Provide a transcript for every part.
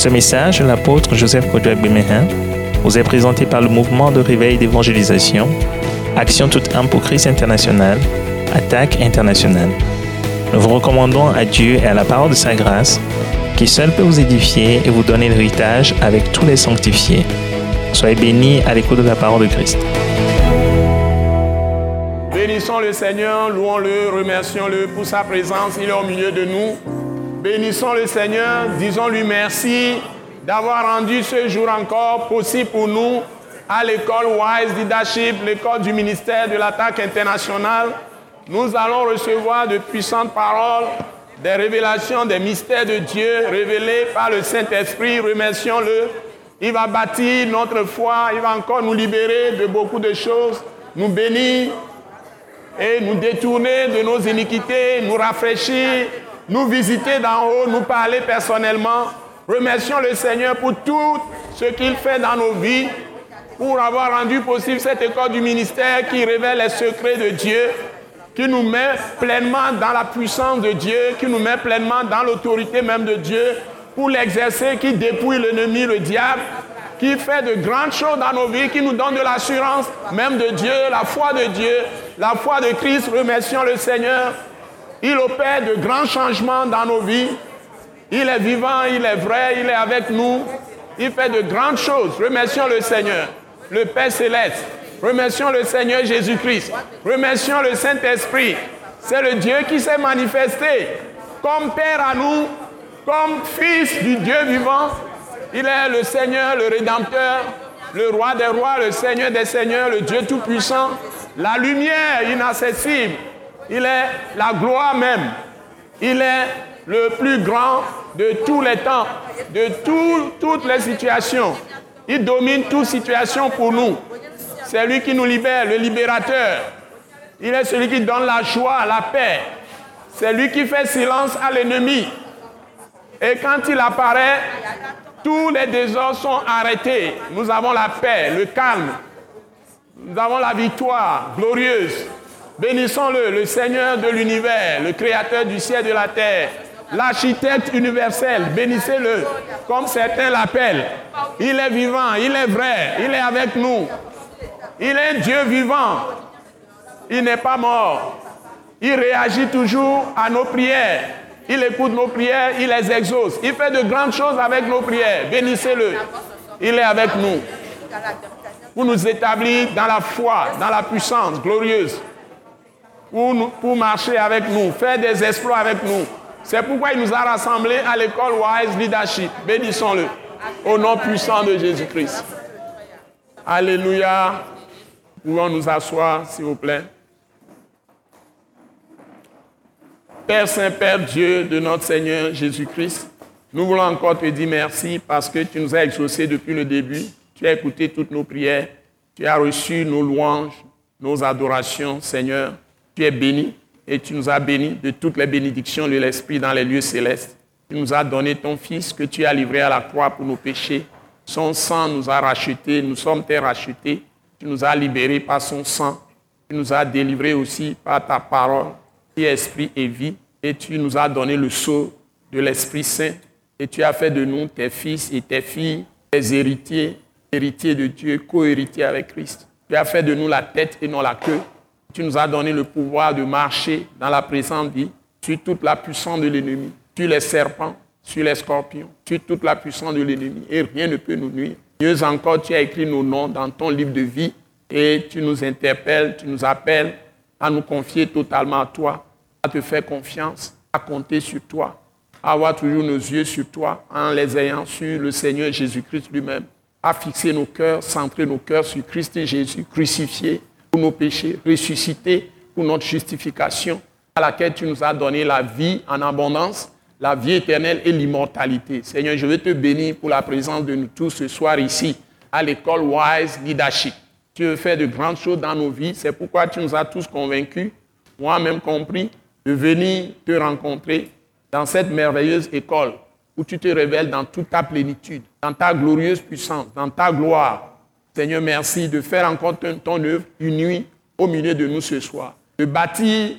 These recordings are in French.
Ce message, l'apôtre Joseph Kodouak Bemehin, vous est présenté par le mouvement de réveil d'évangélisation, Action toute âme pour Christ international, Attaque internationale. Nous vous recommandons à Dieu et à la parole de sa grâce, qui seul peut vous édifier et vous donner l'héritage avec tous les sanctifiés. Soyez bénis à l'écoute de la parole de Christ. Bénissons le Seigneur, louons-le, remercions-le pour sa présence, il est au milieu de nous. Bénissons le Seigneur, disons-lui merci d'avoir rendu ce jour encore possible pour nous à l'école Wise Leadership, l'école du ministère de l'attaque internationale. Nous allons recevoir de puissantes paroles, des révélations des mystères de Dieu révélés par le Saint-Esprit. Remercions-le. Il va bâtir notre foi, il va encore nous libérer de beaucoup de choses, nous bénir et nous détourner de nos iniquités, nous rafraîchir, nous visiter d'en haut, nous parler personnellement. Remercions le Seigneur pour tout ce qu'il fait dans nos vies, pour avoir rendu possible cette école du ministère qui révèle les secrets de Dieu, qui nous met pleinement dans la puissance de Dieu, qui nous met pleinement dans l'autorité même de Dieu, pour l'exercer, qui dépouille l'ennemi, le diable, qui fait de grandes choses dans nos vies, qui nous donne de l'assurance même de Dieu, la foi de Dieu, la foi de Christ. Remercions le Seigneur. Il opère de grands changements dans nos vies. Il est vivant, il est vrai, il est avec nous. Il fait de grandes choses. Remercions le Seigneur, le Père céleste. Remercions le Seigneur Jésus-Christ. Remercions le Saint-Esprit. C'est le Dieu qui s'est manifesté comme Père à nous, comme Fils du Dieu vivant. Il est le Seigneur, le Rédempteur, le Roi des rois, le Seigneur des seigneurs, le Dieu Tout-Puissant, la lumière inaccessible. Il est la gloire même. Il est le plus grand de tous les temps, de toutes les situations. Il domine toute situation pour nous. C'est lui qui nous libère, le libérateur. Il est celui qui donne la joie, la paix. C'est lui qui fait silence à l'ennemi. Et quand il apparaît, tous les désordres sont arrêtés. Nous avons la paix, le calme. Nous avons la victoire glorieuse. Bénissons-le, le Seigneur de l'univers, le Créateur du ciel et de la terre, l'architecte universel. Bénissez-le, comme certains l'appellent. Il est vivant, il est vrai, il est avec nous. Il est Dieu vivant. Il n'est pas mort. Il réagit toujours à nos prières. Il écoute nos prières, il les exauce. Il fait de grandes choses avec nos prières. Bénissez-le. Il est avec nous. Pour nous établir dans la foi, dans la puissance glorieuse pour, marcher avec nous, faire des exploits avec nous. C'est pourquoi il nous a rassemblés à l'école Wise Leadership. Bénissons-le. Au nom puissant de Jésus-Christ. Alléluia. Pouvons nous asseoir, s'il vous plaît. Père Saint, Père Dieu de notre Seigneur Jésus-Christ, nous voulons encore te dire merci parce que tu nous as exaucés depuis le début. Tu as écouté toutes nos prières. Tu as reçu nos louanges, nos adorations, Seigneur tu es béni et tu nous as bénis de toutes les bénédictions de l'Esprit dans les lieux célestes. Tu nous as donné ton Fils que tu as livré à la croix pour nos péchés. Son sang nous a rachetés, nous sommes tes rachetés. Tu nous as libérés par son sang. Tu nous as délivrés aussi par ta parole, qui esprit et vie. Et tu nous as donné le sceau de l'Esprit Saint. Et tu as fait de nous tes fils et tes filles, tes héritiers, héritiers de Dieu, co-héritiers avec Christ. Tu as fait de nous la tête et non la queue tu nous as donné le pouvoir de marcher dans la présente vie sur toute la puissance de l'ennemi, sur les serpents, sur les scorpions, sur toute la puissance de l'ennemi. Et rien ne peut nous nuire. Mieux encore, tu as écrit nos noms dans ton livre de vie et tu nous interpelles, tu nous appelles à nous confier totalement à toi, à te faire confiance, à compter sur toi, à avoir toujours nos yeux sur toi en les ayant sur le Seigneur Jésus-Christ lui-même, à fixer nos cœurs, centrer nos cœurs sur Christ et Jésus crucifié pour nos péchés, ressuscité pour notre justification, à laquelle tu nous as donné la vie en abondance, la vie éternelle et l'immortalité. Seigneur, je veux te bénir pour la présence de nous tous ce soir ici, à l'école Wise Leadership. Tu veux faire de grandes choses dans nos vies. C'est pourquoi tu nous as tous convaincus, moi-même compris, de venir te rencontrer dans cette merveilleuse école où tu te révèles dans toute ta plénitude, dans ta glorieuse puissance, dans ta gloire, Seigneur, merci de faire encore ton, œuvre une nuit au milieu de nous ce soir. De bâtir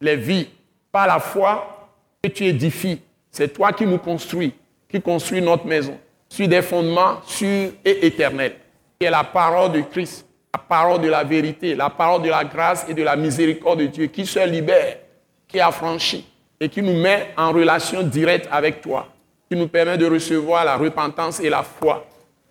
les vies par la foi que tu édifies. C'est toi qui nous construis, qui construis notre maison. sur des fondements sûrs et éternels, qui est la parole de Christ, la parole de la vérité, la parole de la grâce et de la miséricorde de Dieu, qui se libère, qui affranchit et qui nous met en relation directe avec toi, qui nous permet de recevoir la repentance et la foi.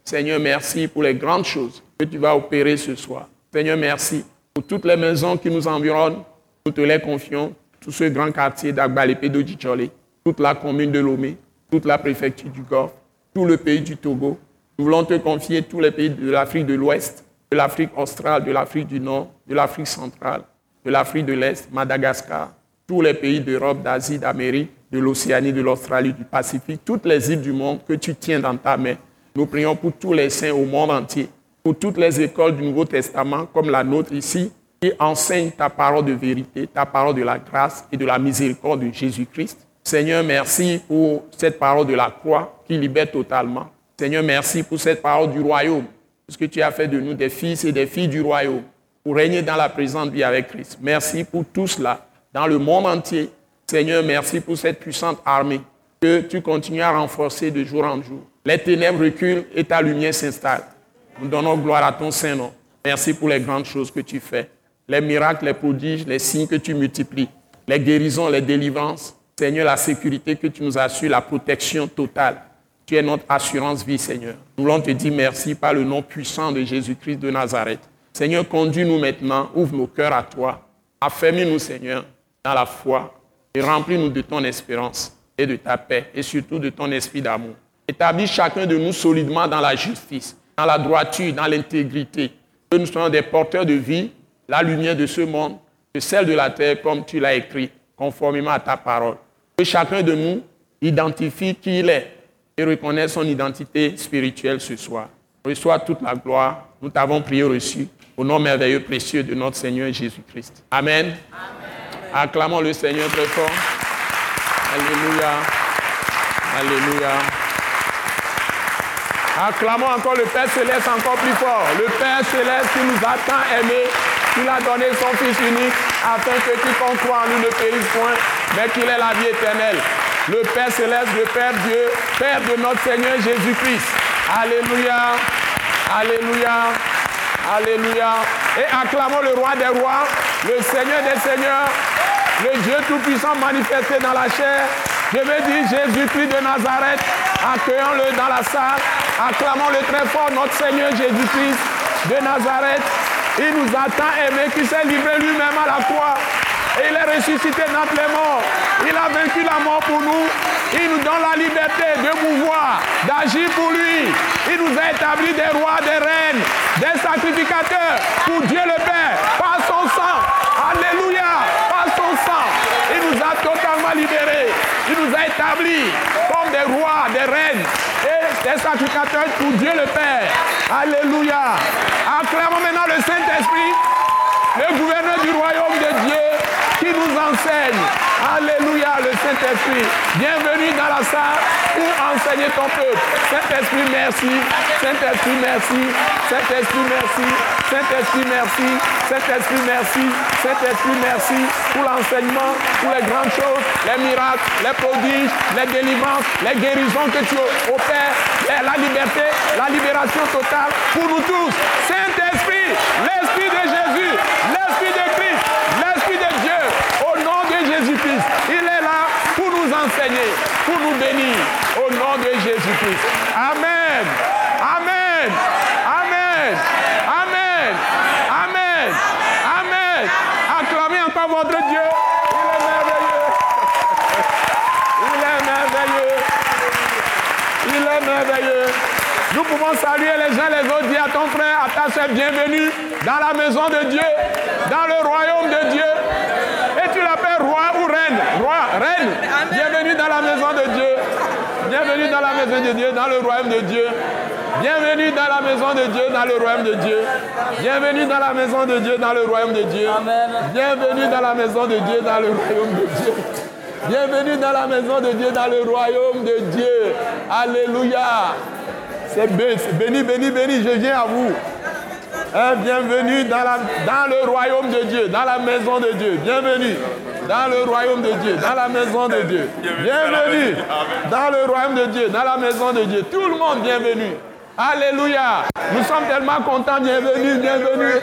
Seigneur, merci pour les grandes choses que tu vas opérer ce soir. Seigneur, merci pour toutes les maisons qui nous environnent. Nous te les confions, tout ce grand quartier d'Agbalépé d'Odjichole, toute la commune de Lomé, toute la préfecture du Golfe, tout le pays du Togo. Nous voulons te confier tous les pays de l'Afrique de l'Ouest, de l'Afrique australe, de l'Afrique du Nord, de l'Afrique centrale, de l'Afrique de l'Est, Madagascar, tous les pays d'Europe, d'Asie, d'Amérique, de l'Océanie, de l'Australie, du Pacifique, toutes les îles du monde que tu tiens dans ta main. Nous prions pour tous les saints au monde entier, pour toutes les écoles du Nouveau Testament, comme la nôtre ici, qui enseignent ta parole de vérité, ta parole de la grâce et de la miséricorde de Jésus-Christ. Seigneur, merci pour cette parole de la croix qui libère totalement. Seigneur, merci pour cette parole du royaume, parce que tu as fait de nous des fils et des filles du royaume, pour régner dans la présente vie avec Christ. Merci pour tout cela dans le monde entier. Seigneur, merci pour cette puissante armée que tu continues à renforcer de jour en jour. Les ténèbres reculent et ta lumière s'installe. Nous donnons gloire à ton Saint-Nom. Merci pour les grandes choses que tu fais, les miracles, les prodiges, les signes que tu multiplies, les guérisons, les délivrances. Seigneur, la sécurité que tu nous assures, la protection totale. Tu es notre assurance vie, Seigneur. Nous voulons te dire merci par le nom puissant de Jésus-Christ de Nazareth. Seigneur, conduis-nous maintenant, ouvre nos cœurs à toi. Affermis-nous, Seigneur, dans la foi et remplis-nous de ton espérance et de ta paix et surtout de ton esprit d'amour. Établis chacun de nous solidement dans la justice, dans la droiture, dans l'intégrité. Que nous soyons des porteurs de vie, la lumière de ce monde, que celle de la terre, comme tu l'as écrit, conformément à ta parole. Que chacun de nous identifie qui il est et reconnaisse son identité spirituelle ce soir. Reçois toute la gloire. Nous t'avons prié reçu au nom merveilleux précieux de notre Seigneur Jésus-Christ. Amen. Acclamons le Seigneur très fort. Alléluia. Alléluia. Acclamons encore le Père céleste encore plus fort. Le Père céleste qui nous a tant aimés, qui a donné son Fils unique, afin que quiconque croit en lui ne périsse point, mais qu'il ait la vie éternelle. Le Père céleste, le Père Dieu, Père de notre Seigneur Jésus-Christ. Alléluia. Alléluia. Alléluia. Et acclamons le roi des rois, le Seigneur des seigneurs, le Dieu Tout-Puissant manifesté dans la chair. Je veux dire Jésus-Christ de Nazareth. Accueillons-le dans la salle. Acclamons-le très fort, notre Seigneur Jésus-Christ de Nazareth. Il nous a tant aimés qu'il s'est livré lui-même à la croix. Et il est ressuscité d'entre les morts. Il a vaincu la mort pour nous. Il nous donne la liberté de pouvoir, d'agir pour lui. Il nous a établi des rois, des reines, des sacrificateurs pour Dieu le Père, par son sang. Alléluia, par son sang. Il nous a totalement libérés. Il nous a établis des rois, des reines et des sacrificateurs pour Dieu le Père. Alléluia. Acclamons maintenant le Saint-Esprit, le gouverneur du royaume de Dieu qui nous enseigne. Alléluia, le Saint-Esprit. Bienvenue dans la salle pour enseigner ton peuple. Saint-Esprit, merci. Saint-Esprit, merci. Saint-Esprit, merci. Saint-Esprit, merci. Saint-Esprit, merci. Saint-Esprit, merci pour l'enseignement, pour les grandes choses, les miracles, les prodiges, les délivrances, les guérisons que tu opères, la liberté, la libération totale pour nous tous. Saint-Esprit, l'Esprit de Jésus, l'Esprit de Christ, l'Esprit de Dieu, au nom de Jésus-Christ. Il est là pour nous enseigner, bénir, au nom de Jésus-Christ. Amen. Amen. Amen. Amen. Amen. Amen. Acclamez encore votre Dieu. Il est merveilleux. Il est merveilleux. Il est merveilleux. Nous pouvons saluer les uns les autres, dire à ton frère, à ta soeur, bienvenue dans la maison de Dieu, dans le royaume de Dieu. Roi ou reine. Roi, reine. Bienvenue dans la maison de Dieu. Bienvenue dans la maison de Dieu, dans le royaume de Dieu. Bienvenue dans la maison de Dieu, dans le royaume de Dieu. Bienvenue dans la maison de Dieu, dans le royaume de Dieu. Bienvenue dans la maison de Dieu, dans le royaume de Dieu. Bienvenue dans la maison de Dieu, dans le royaume de Dieu. Alléluia. C'est béni, béni, béni, je viens à vous. Hein, bienvenue dans, la, dans le royaume de Dieu, dans la maison de Dieu. Bienvenue. Dans le royaume de Dieu, dans la maison de Dieu. Bienvenue dans le royaume de Dieu, dans la maison de Dieu. Tout le monde, bienvenue. Alléluia. Nous sommes tellement contents. Bienvenue, bienvenue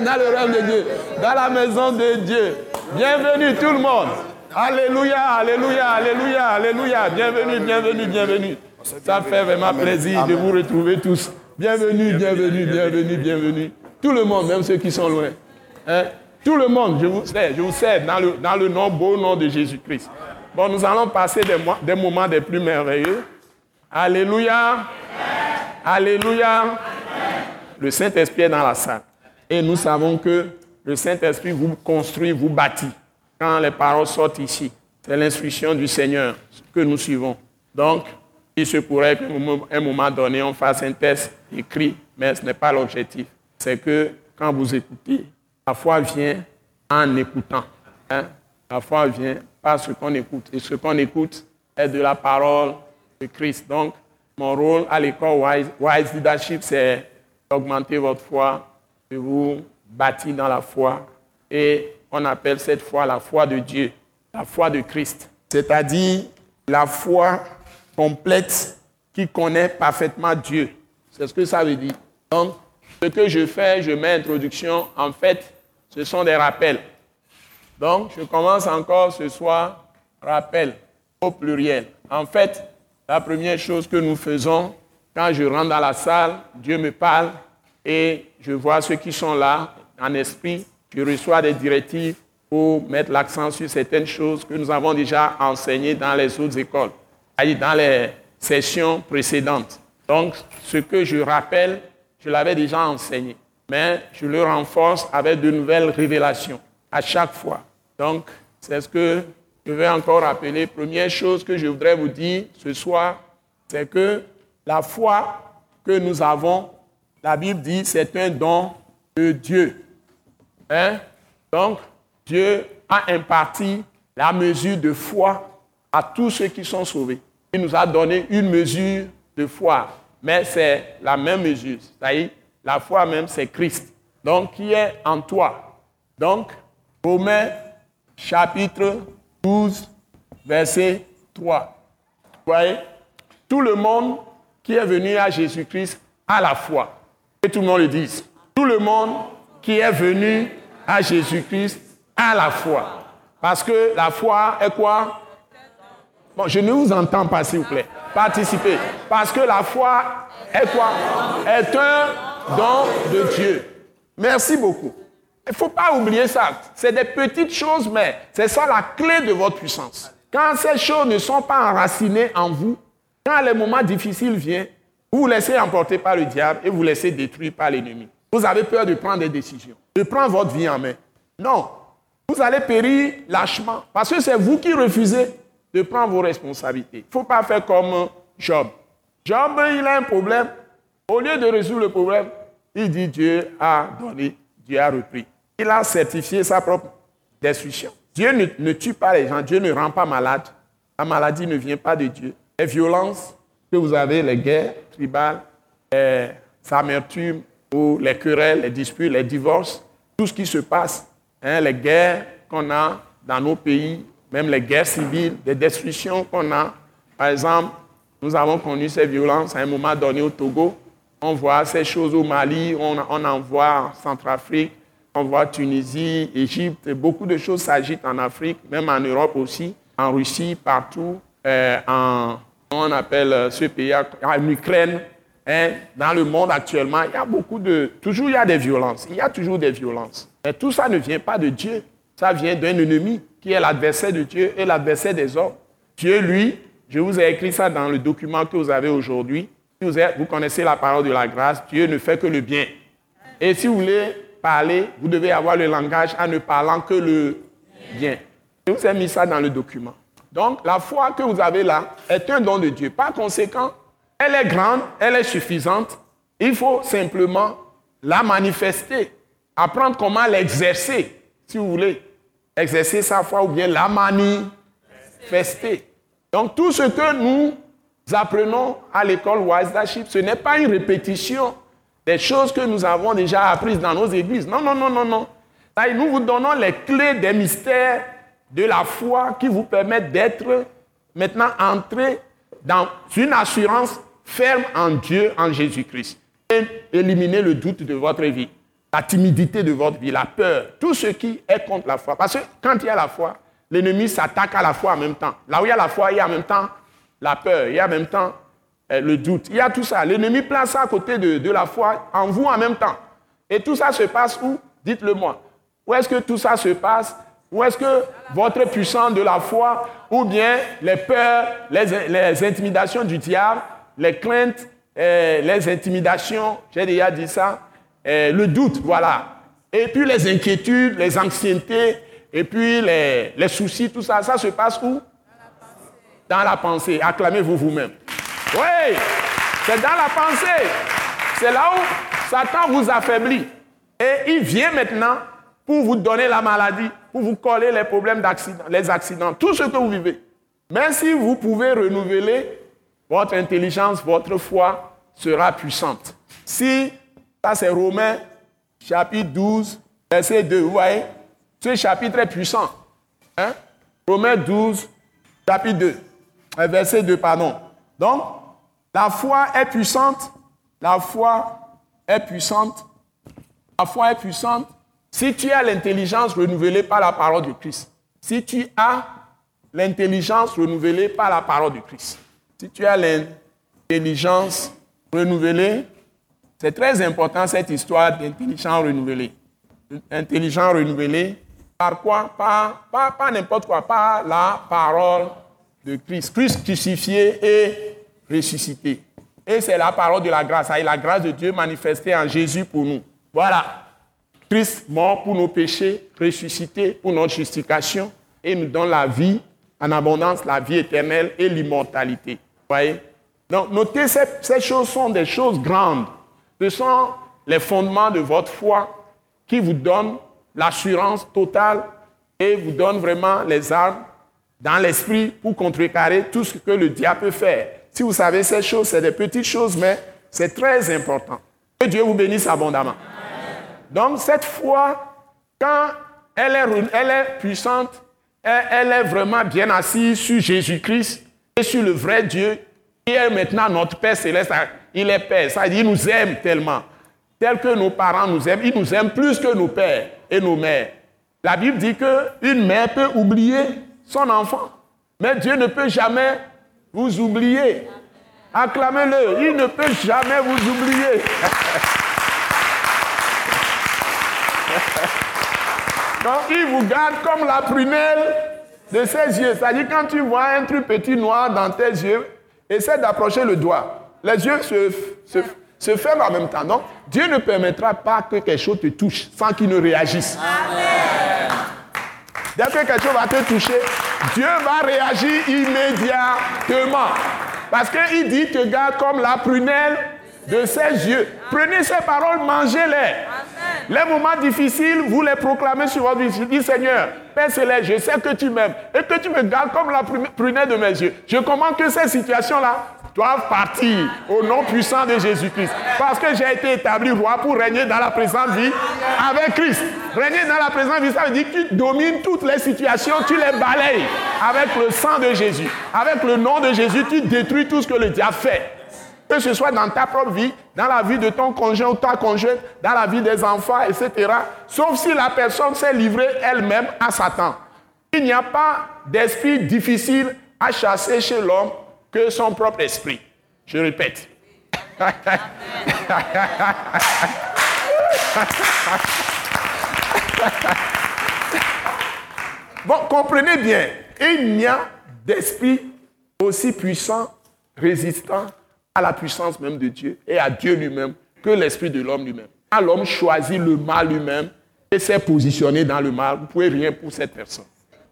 dans le royaume de Dieu, dans la maison de Dieu. Bienvenue tout le monde. Alléluia, alléluia, alléluia, alléluia. Bienvenue, bienvenue, bienvenue. Ça fait vraiment plaisir de vous retrouver tous. Bienvenue, bienvenue, bienvenue, bienvenue. Tout le monde, même ceux qui sont loin. Hein? Tout le monde, je vous sais, je vous sais, dans le, le nom, beau nom de Jésus-Christ. Bon, nous allons passer des, des moments des plus merveilleux. Alléluia. Alléluia. Le Saint-Esprit est dans la salle. Et nous savons que le Saint-Esprit vous construit, vous bâtit. Quand les paroles sortent ici, c'est l'instruction du Seigneur que nous suivons. Donc, il se pourrait qu'à un moment donné, on fasse un test écrit, mais ce n'est pas l'objectif. C'est que quand vous écoutez, la foi vient en écoutant. Hein. La foi vient par ce qu'on écoute. Et ce qu'on écoute est de la parole de Christ. Donc, mon rôle à l'école Wise, Leadership, c'est d'augmenter votre foi, de vous bâtir dans la foi. Et on appelle cette foi la foi de Dieu, la foi de Christ. C'est-à-dire la foi complète qui connaît parfaitement Dieu. C'est ce que ça veut dire. Donc, ce que je fais, je mets introduction, en fait, ce sont des rappels. Donc, je commence encore ce soir, rappel au pluriel. En fait, la première chose que nous faisons, quand je rentre dans la salle, Dieu me parle et je vois ceux qui sont là en esprit. Je reçois des directives pour mettre l'accent sur certaines choses que nous avons déjà enseignées dans les autres écoles, dans les sessions précédentes. Donc, ce que je rappelle, je l'avais déjà enseigné, mais je le renforce avec de nouvelles révélations à chaque fois. Donc, c'est ce que je vais encore rappeler, première chose que je voudrais vous dire ce soir, c'est que la foi que nous avons, la Bible dit, c'est un don de Dieu. Hein? Donc, Dieu a imparti la mesure de foi à tous ceux qui sont sauvés. Il nous a donné une mesure de foi, mais c'est la même mesure. C'est-à-dire, la foi même, c'est Christ. Donc, qui est en toi. Donc, Romains chapitre 12, verset 3. Vous voyez? Tout le monde qui est venu à Jésus-Christ a la foi. Et tout le monde le dit. Tout le monde qui est venu à Jésus-Christ a la foi. Parce que la foi est quoi? Bon, je ne vous entends pas, s'il vous plaît. Participez. Parce que la foi est quoi? Est un don de Dieu. Merci beaucoup. Il ne faut pas oublier ça. C'est des petites choses, mais c'est ça la clé de votre puissance. Quand ces choses ne sont pas enracinées en vous, quand les moments difficiles viennent, vous vous laissez emporter par le diable et vous laissez détruire par l'ennemi. Vous avez peur de prendre des décisions, de prendre votre vie en main. Non, vous allez périr lâchement parce que c'est vous qui refusez de prendre vos responsabilités. Il ne faut pas faire comme Job. Job, il a un problème. Au lieu de résoudre le problème, il dit Dieu a donné, Dieu a repris il a certifié sa propre destruction. Dieu ne, tue pas les gens, Dieu ne rend pas malade. La maladie ne vient pas de Dieu. Les violences que vous avez, les guerres tribales, les amertumes ou les querelles, les disputes, les divorces, tout ce qui se passe, hein, les guerres qu'on a dans nos pays, même les guerres civiles, les destructions qu'on a. Par exemple, nous avons connu ces violences à un moment donné au Togo. On voit ces choses au Mali, on, en voit en Centrafrique, on voit Tunisie, Égypte, beaucoup de choses s'agitent en Afrique, même en Europe aussi, en Russie, partout, euh, en, on appelle euh, ce pays, en Ukraine, hein, dans le monde actuellement, il y a beaucoup de... Toujours il y a des violences, il y a toujours des violences. Mais tout ça ne vient pas de Dieu, ça vient d'un ennemi qui est l'adversaire de Dieu et l'adversaire des hommes. Dieu, lui, je vous ai écrit ça dans le document que vous avez aujourd'hui. Vous, vous connaissez la parole de la grâce, Dieu ne fait que le bien. Et si vous voulez parler, vous devez avoir le langage en ne parlant que le bien. Je vous ai mis ça dans le document. Donc, la foi que vous avez là est un don de Dieu. Par conséquent, elle est grande, elle est suffisante. Il faut simplement la manifester, apprendre comment l'exercer, si vous voulez. Exercer sa foi ou bien la manifester. Donc, tout ce que nous apprenons à l'école Wise ce n'est pas une répétition des choses que nous avons déjà apprises dans nos églises. Non, non, non, non, non. Nous vous donnons les clés des mystères de la foi qui vous permet d'être maintenant entré dans une assurance ferme en Dieu, en Jésus-Christ. Et éliminer le doute de votre vie, la timidité de votre vie, la peur, tout ce qui est contre la foi. Parce que quand il y a la foi, l'ennemi s'attaque à la foi en même temps. Là où il y a la foi, il y a en même temps la peur, il y a en même temps euh, le doute. Il y a tout ça. L'ennemi place ça à côté de, la foi en vous en même temps. Et tout ça se passe où? Dites-le moi. Où est-ce que tout ça se passe? Où est-ce que votre puissance de la foi, ou bien les peurs, les, intimidations du diable, les craintes, euh, les intimidations, j'ai déjà dit ça, euh, le doute, voilà. Et puis les inquiétudes, les anxiétés, et puis les soucis, tout ça, ça se passe où? Dans la pensée. Acclamez-vous vous-même. Oui, c'est dans la pensée. C'est là où Satan vous affaiblit. Et il vient maintenant pour vous donner la maladie, pour vous coller les problèmes d'accident, les accidents, tout ce que vous vivez. Mais si vous pouvez renouveler votre intelligence, votre foi sera puissante. Si, ça c'est Romains chapitre 12, verset 2, vous voyez, ce chapitre est puissant. Hein? Romains 12, chapitre 2, euh, verset 2, pardon. Donc, la foi est puissante, la foi est puissante, la foi est puissante si tu as l'intelligence renouvelée par la parole de Christ. Si tu as l'intelligence renouvelée par la parole de Christ. Si tu as l'intelligence renouvelée, c'est très important cette histoire d'intelligence renouvelée. Intelligence renouvelée, par quoi? Par, pas n'importe quoi, par la parole Christ. Crucifié et ressuscité. Et c'est la parole de la grâce, la grâce de Dieu manifestée en Jésus pour nous. Voilà. Christ mort pour nos péchés, ressuscité pour notre justification et nous donne la vie en abondance, la vie éternelle et l'immortalité. Voyez? Donc, notez, ces, ces choses sont des choses grandes. Ce sont les fondements de votre foi qui vous donnent l'assurance totale et vous donnent vraiment les armes dans l'esprit pour contrecarrer tout ce que le diable peut faire. Si vous savez ces choses, c'est des petites choses, mais c'est très important. Que Dieu vous bénisse abondamment. Donc cette foi, quand elle est, puissante, elle, est vraiment bien assise sur Jésus-Christ et sur le vrai Dieu, qui est maintenant notre Père céleste. Il est Père, ça dit, il nous aime tellement. Tel que nos parents nous aiment, il nous aime plus que nos pères et nos mères. La Bible dit qu'une mère peut oublier son enfant, mais Dieu ne peut jamais vous oublier. Acclamez-le, il ne peut jamais vous oublier. Donc il vous garde comme la prunelle de ses yeux. C'est-à-dire quand tu vois un truc petit noir dans tes yeux, essaie d'approcher le doigt. Les yeux se, se, ferment en même temps. Donc Dieu ne permettra pas que quelque chose te touche sans qu'il ne réagisse. Amen. Dès que quelque chose va te toucher, Dieu va réagir immédiatement. Parce qu'il dit, te garde comme la prunelle de ses yeux. Prenez ces paroles, mangez-les. Les moments difficiles, vous les proclamez sur votre vie. Dis Seigneur, Céleste, je sais que tu m'aimes et que tu me gardes comme la prunelle de mes yeux. Je commande que ces situations-là doivent partir au nom puissant de Jésus-Christ. Parce que j'ai été établi roi pour régner dans la présente vie avec Christ. Régner dans la présente vie, ça veut dire que tu domines toutes les situations, tu les balayes avec le sang de Jésus. Avec le nom de Jésus, tu détruis tout ce que le diable fait que ce soit dans ta propre vie, dans la vie de ton conjoint ou ta conjointe, dans la vie des enfants, etc. Sauf si la personne s'est livrée elle-même à Satan. Il n'y a pas d'esprit difficile à chasser chez l'homme que son propre esprit. Je répète. bon, comprenez bien, il n'y a d'esprit aussi puissant, résistant à la puissance même de Dieu et à Dieu lui-même que l'esprit de l'homme lui-même. Quand l'homme choisit le mal lui-même et s'est positionné dans le mal, vous ne pouvez rien pour cette personne.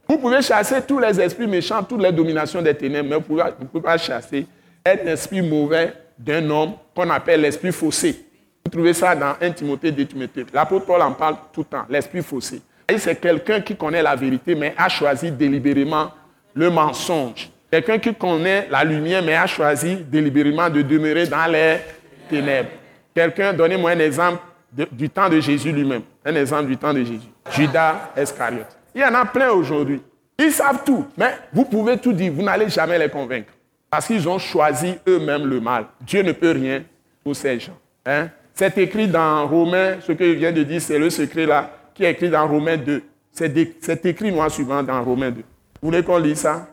Vous pouvez chasser tous les esprits méchants, toutes les dominations des ténèbres, mais vous ne pouvez pas chasser un esprit mauvais d'un homme qu'on appelle l'esprit faussé. Vous trouvez ça dans 1 Timothée 2 Timothée. L'apôtre Paul en parle tout le temps, l'esprit faussé. C'est quelqu'un qui connaît la vérité, mais a choisi délibérément le mensonge. Quelqu'un qui connaît la lumière mais a choisi délibérément de demeurer dans les ténèbres. Quelqu'un, donnez-moi un exemple du temps de Jésus lui-même. Un exemple du temps de Jésus. Judas Iscariote. Il y en a plein aujourd'hui. Ils savent tout, mais vous pouvez tout dire, vous n'allez jamais les convaincre. Parce qu'ils ont choisi eux-mêmes le mal. Dieu ne peut rien pour ces gens. Hein? C'est écrit dans Romains, ce que je viens de dire, c'est le secret là, qui est écrit dans Romains 2. C'est écrit noir suivant dans Romains 2. Vous voulez qu'on lise ça?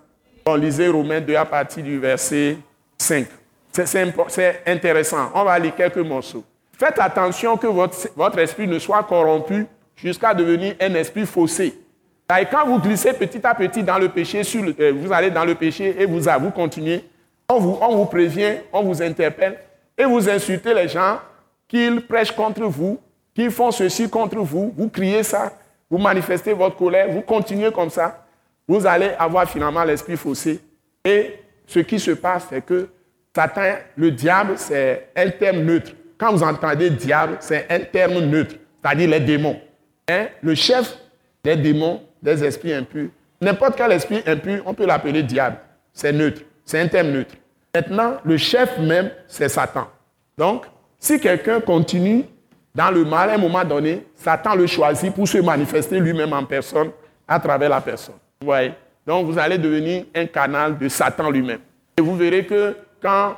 On lisait Romains 2 à partir du verset 5. C'est intéressant. On va lire quelques morceaux. Faites attention que votre, votre esprit ne soit corrompu jusqu'à devenir un esprit faussé. Et quand vous glissez petit à petit dans le péché, euh, vous allez dans le péché et vous, continuez, on vous, on vous prévient, on vous interpelle et vous insultez les gens qu'ils prêchent contre vous, qu'ils font ceci contre vous, vous criez ça, vous manifestez votre colère, vous continuez comme ça, vous allez avoir finalement l'esprit faussé. Et ce qui se passe, c'est que Satan, le diable, c'est un terme neutre. Quand vous entendez diable, c'est un terme neutre, c'est-à-dire les démons. Hein? Le chef des démons, des esprits impurs, n'importe quel esprit impur, on peut l'appeler diable. C'est neutre, c'est un terme neutre. Maintenant, le chef même, c'est Satan. Donc, si quelqu'un continue dans le mal, à un moment donné, Satan le choisit pour se manifester lui-même en personne à travers la personne. Vous voyez? Donc, vous allez devenir un canal de Satan lui-même. Et vous verrez que quand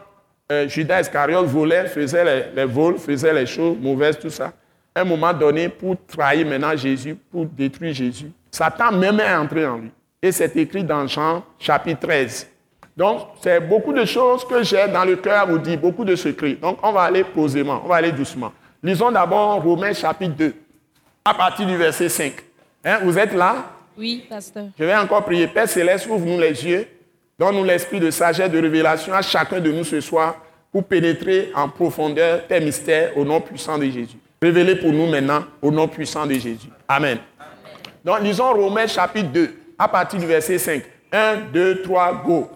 euh, Judas Iscariote volait, faisait les, vols, faisait les choses mauvaises, tout ça, un moment donné, pour trahir maintenant Jésus, pour détruire Jésus, Satan même est entré en lui. Et c'est écrit dans Jean chapitre 13. Donc, c'est beaucoup de choses que j'ai dans le cœur à vous dire, beaucoup de secrets. Donc, on va aller posément, on va aller doucement. Lisons d'abord Romains chapitre 2, à partir du verset 5. Hein, vous êtes là? Oui, pasteur. Je vais encore prier. Père Céleste, ouvre-nous les yeux Donne-nous l'esprit de sagesse, de révélation à chacun de nous ce soir pour pénétrer en profondeur tes mystères au nom puissant de Jésus. Révélez pour nous maintenant au nom puissant de Jésus. Amen. Donc, lisons Romains chapitre 2, à partir du verset 5. 1, 2, 3, go.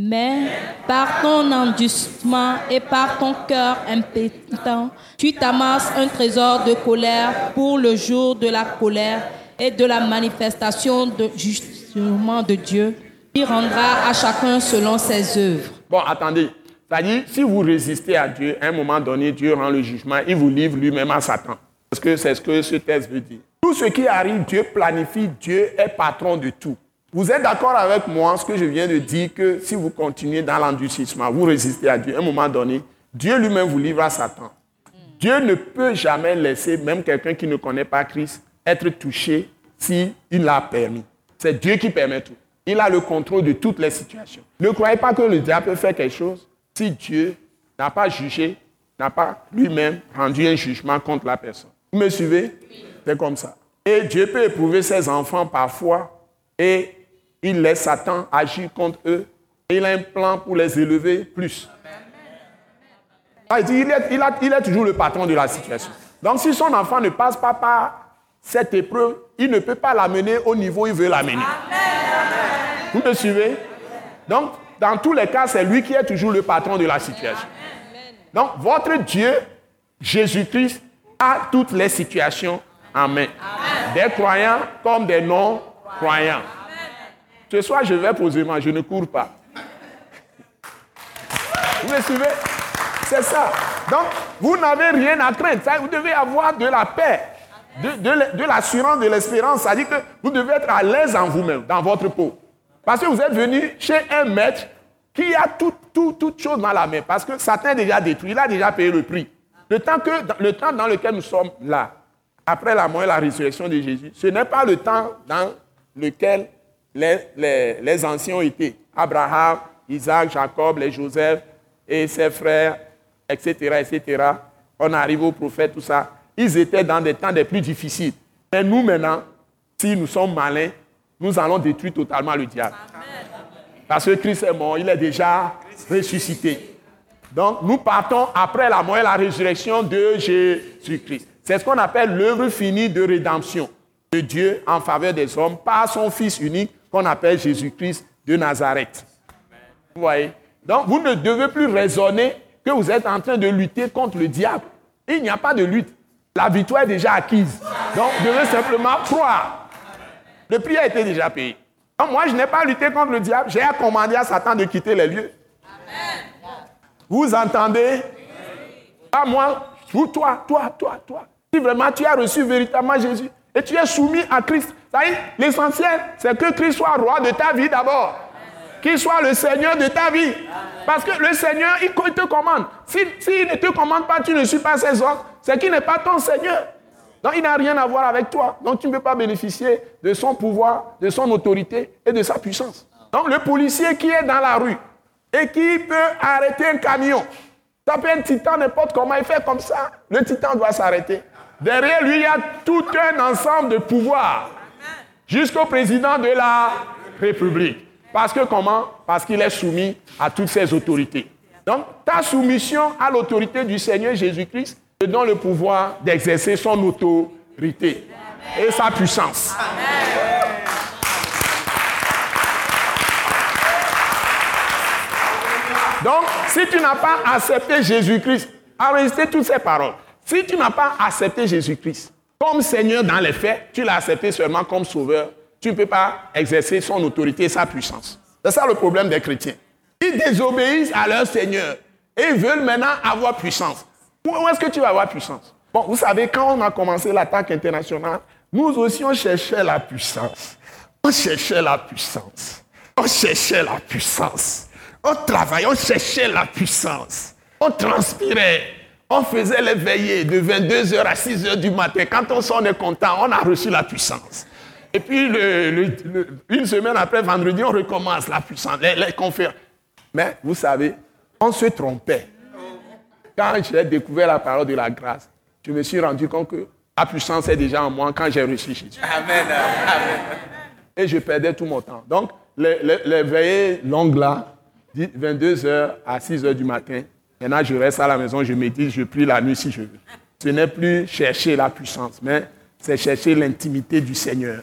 Mais par ton endurcissement et par ton cœur impétent, tu t'amasses un trésor de colère pour le jour de la colère et de la manifestation de jugement de Dieu il rendra à chacun selon ses œuvres. Bon, attendez. C'est-à-dire, si vous résistez à Dieu, à un moment donné, Dieu rend le jugement, il vous livre lui-même à Satan. Parce que c'est ce que ce texte veut dire. Tout ce qui arrive, Dieu planifie, Dieu est patron de tout. Vous êtes d'accord avec moi, ce que je viens de dire, que si vous continuez dans l'endurcissement, vous résistez à Dieu, à un moment donné, Dieu lui-même vous livre à Satan. Dieu ne peut jamais laisser même quelqu'un qui ne connaît pas Christ être touché s'il l'a permis. C'est Dieu qui permet tout. Il a le contrôle de toutes les situations. Ne croyez pas que le diable peut faire quelque chose si Dieu n'a pas jugé, n'a pas lui-même rendu un jugement contre la personne. Vous me suivez? C'est comme ça. Et Dieu peut éprouver ses enfants parfois et il laisse Satan agir contre eux. Et il a un plan pour les élever plus. Ah, il, il est toujours le patron de la situation. Donc si son enfant ne passe pas par cette épreuve, il ne peut pas l'amener au niveau où il veut l'amener. Vous me suivez? Donc, dans tous les cas, c'est lui qui est toujours le patron de la situation. Donc, votre Dieu, Jésus-Christ, a toutes les situations en main. Des croyants comme des non-croyants. Ce soir, je vais posément, je ne cours pas. Vous me suivez? C'est ça. Donc, vous n'avez rien à craindre. Vous devez avoir de la paix de, l'assurance, de l'espérance. C'est-à-dire que vous devez être à l'aise en vous-même, dans votre peau. Parce que vous êtes venu chez un maître qui a tout, tout, toute chose dans la main. Parce que Satan est déjà détruit, il a déjà payé le prix. Le temps, que, le temps dans lequel nous sommes là, après la mort et la résurrection de Jésus, ce n'est pas le temps dans lequel les, les, les anciens ont été. Abraham, Isaac, Jacob, les Joseph et ses frères, etc., etc. On arrive au prophète, tout ça ils étaient dans des temps des plus difficiles. Mais nous maintenant, si nous sommes malins, nous allons détruire totalement le diable. Parce que Christ est mort, il est déjà ressuscité. Donc nous partons après la mort et la résurrection de Jésus-Christ. C'est ce qu'on appelle l'œuvre finie de rédemption de Dieu en faveur des hommes par son Fils unique qu'on appelle Jésus-Christ de Nazareth. Vous voyez? Donc vous ne devez plus raisonner que vous êtes en train de lutter contre le diable. Il n'y a pas de lutte. La victoire est déjà acquise. Donc, vous devez simplement croire. Le prix a été déjà payé. Moi, je n'ai pas lutté contre le diable. J'ai commandé à Satan de quitter les lieux. Vous entendez? Pas moi, vous, toi, toi, toi, toi. Si vraiment tu as reçu véritablement Jésus et tu es soumis à Christ, L'essentiel, c'est que Christ soit roi de ta vie d'abord. Qu'il soit le Seigneur de ta vie. Parce que le Seigneur, il te commande. S'il ne te commande pas, tu ne suis pas ses ordres, c'est qu'il n'est pas ton Seigneur. Donc il n'a rien à voir avec toi. Donc tu ne peux pas bénéficier de son pouvoir, de son autorité et de sa puissance. Donc le policier qui est dans la rue et qui peut arrêter un camion, taper un titan n'importe comment, il fait comme ça, le titan doit s'arrêter. Derrière lui, il y a tout un ensemble de pouvoirs jusqu'au président de la République. Parce que comment? Parce qu'il est soumis à toutes ces autorités. Donc, ta soumission à l'autorité du Seigneur Jésus-Christ donne le pouvoir d'exercer son autorité et sa puissance. Donc, si tu n'as pas accepté Jésus-Christ, enregistrez toutes ces paroles. Si tu n'as pas accepté Jésus-Christ comme Seigneur dans les faits, tu l'as accepté seulement comme sauveur tu ne peux pas exercer son autorité et sa puissance. C'est ça le problème des chrétiens. Ils désobéissent à leur Seigneur et veulent maintenant avoir puissance. Où est-ce que tu vas avoir puissance? Bon, vous savez, quand on a commencé l'attaque internationale, nous aussi, on cherchait la puissance. On cherchait la puissance. On cherchait la puissance. On travaillait, on cherchait la puissance. On transpirait. On faisait les veillées de 22h à 6h du matin. Quand on s'en est content, on a reçu la puissance. Et puis, une semaine après, vendredi, on recommence la puissance, les, conférences. Mais vous savez, on se trompait. Quand j'ai découvert la parole de la grâce, je me suis rendu compte que la puissance est déjà en moi quand j'ai reçu Jésus. Amen. Et je perdais tout mon temps. Donc, les, veillées longues là, 22h à 6h du matin, maintenant je reste à la maison, je médite, je prie la nuit si je veux. Ce n'est plus chercher la puissance, mais c'est chercher l'intimité du Seigneur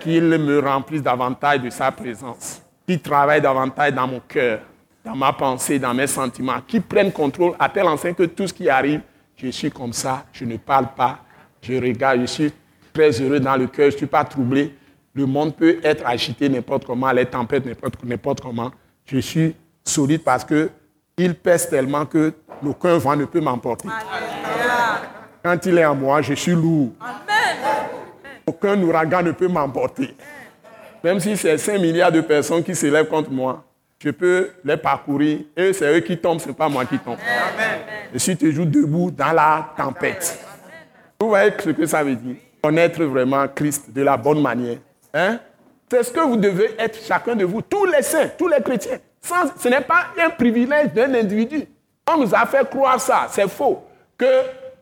qu'il me remplisse davantage de sa présence, qu'il travaille davantage dans mon cœur, dans ma pensée, dans mes sentiments, qu'il prenne contrôle à tel enseigne que tout ce qui arrive, je suis comme ça, je ne parle pas, je regarde, je suis très heureux dans le cœur, je ne suis pas troublé. Le monde peut être agité n'importe comment, les tempêtes n'importe comment. Je suis solide parce que il pèse tellement que aucun vent ne peut m'emporter. Quand il est en moi, je suis lourd. Aucun ouragan ne peut m'emporter. Même si c'est 5 milliards de personnes qui s'élèvent contre moi, je peux les parcourir et c'est eux qui tombent, ce n'est pas moi qui tombe. Je suis toujours debout dans la tempête. Vous voyez ce que ça veut dire? Connaître vraiment Christ de la bonne manière. Hein? C'est ce que vous devez être chacun de vous, tous les saints, tous les chrétiens. ce n'est pas un privilège d'un individu. On nous a fait croire ça, c'est faux. Que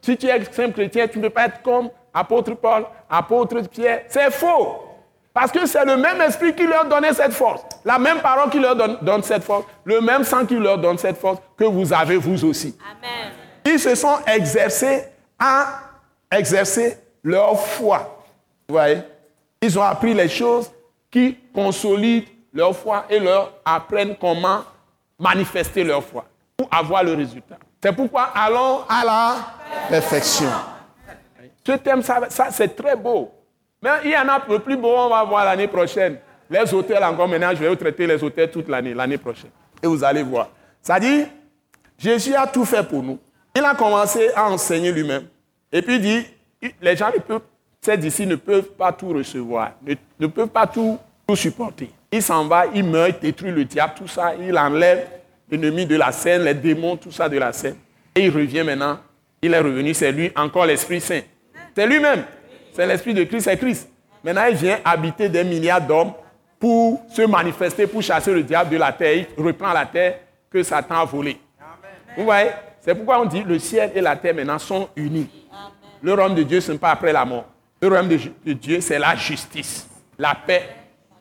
si tu es saint chrétien, tu ne peux pas être comme apôtre Paul, apôtre Pierre. C'est faux. Parce que c'est le même esprit qui leur donnait cette force. La même parole qui leur donne, cette force. Le même sang qui leur donne cette force que vous avez vous aussi. Amen. Ils se sont exercés à exercer leur foi. Vous voyez? Ils ont appris les choses qui consolident leur foi et leur apprennent comment manifester leur foi pour avoir le résultat. C'est pourquoi allons à la perfection. Ce thème, ça, c'est très beau. Mais il y en a le plus beau, on va voir l'année prochaine. Les hôtels encore maintenant, je vais vous traiter les hôtels toute l'année, l'année prochaine. Et vous allez voir. Ça dit, Jésus a tout fait pour nous. Il a commencé à enseigner lui-même. Et puis il dit, les gens ne peuvent, ces disciples ne peuvent pas tout recevoir, ne, peuvent pas tout, tout supporter. Il s'en va, il meurt, il détruit le diable, tout ça, il enlève l'ennemi de la scène, les démons, tout ça de la scène. Et il revient maintenant. Il est revenu, c'est lui, encore l'Esprit Saint. C'est lui-même. C'est l'Esprit de Christ, c'est Christ. Maintenant, il vient habiter des milliards d'hommes pour se manifester, pour chasser le diable de la terre. Il reprend la terre que Satan a volée. Vous voyez C'est pourquoi on dit le ciel et la terre maintenant sont unis. Le royaume de Dieu, ce n'est pas après la mort. Le royaume de Dieu, c'est la justice, la paix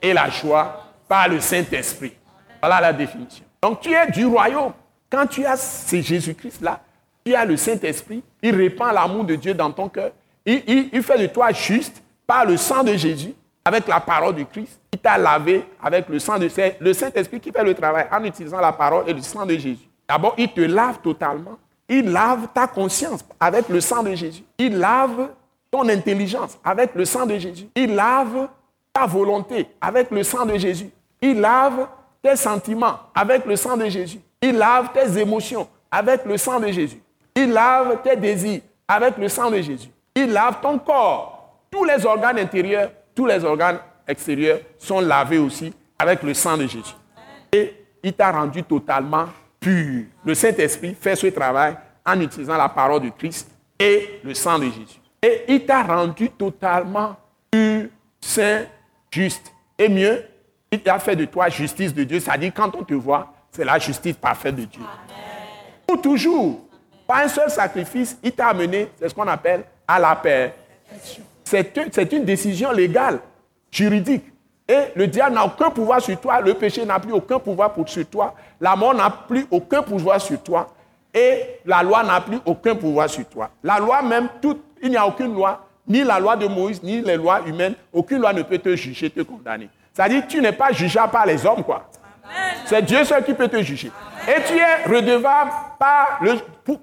et la joie par le Saint-Esprit. Voilà la définition. Donc tu es du royaume. Quand tu as ce Jésus-Christ-là, tu as le Saint-Esprit, il répand l'amour de Dieu dans ton cœur il, fait de toi juste par le sang de Jésus, avec la parole du Christ. Il t'a lavé avec le sang de le Saint-Esprit qui fait le travail en utilisant la parole et le sang de Jésus. D'abord, il te lave totalement. Il lave ta conscience avec le sang de Jésus. Il lave ton intelligence avec le sang de Jésus. Il lave ta volonté avec le sang de Jésus. Il lave tes sentiments avec le sang de Jésus. Il lave tes émotions avec le sang de Jésus. Il lave tes désirs avec le sang de Jésus. Lave ton corps, tous les organes intérieurs, tous les organes extérieurs sont lavés aussi avec le sang de Jésus. Et il t'a rendu totalement pur. Le Saint-Esprit fait ce travail en utilisant la parole de Christ et le sang de Jésus. Et il t'a rendu totalement pur, saint, juste. Et mieux, il a fait de toi justice de Dieu. C'est-à-dire, quand on te voit, c'est la justice parfaite de Dieu. Pour toujours, pas un seul sacrifice, il t'a amené, c'est ce qu'on appelle à la paix. C'est une décision légale, juridique. Et le diable n'a aucun pouvoir sur toi, le péché n'a plus aucun pouvoir sur toi, la mort n'a plus aucun pouvoir sur toi, et la loi n'a plus aucun pouvoir sur toi. La loi même, il n'y a aucune loi, ni la loi de Moïse, ni les lois humaines, aucune loi ne peut te juger, te condamner. C'est-à-dire tu n'es pas jugeable par les hommes, quoi. C'est Dieu seul qui peut te juger. Et tu es redevable par le,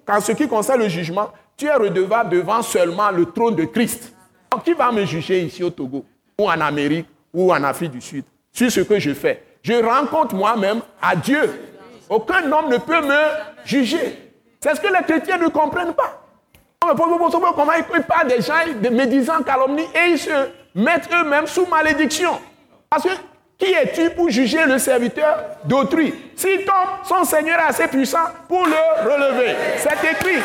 en ce qui concerne le jugement, tu es redevable devant seulement le trône de Christ. Donc, qui va me juger ici au Togo, ou en Amérique, ou en Afrique du Sud, sur ce que je fais? Je rencontre moi-même à Dieu. Aucun homme ne peut me juger. C'est ce que les chrétiens ne comprennent pas. Comment ils parlent des gens, des médisants, calomnies, et ils se mettent eux-mêmes sous malédiction? Parce que qui es-tu pour juger le serviteur d'autrui? S'il tombe, son Seigneur est assez puissant pour le relever. C'est écrit.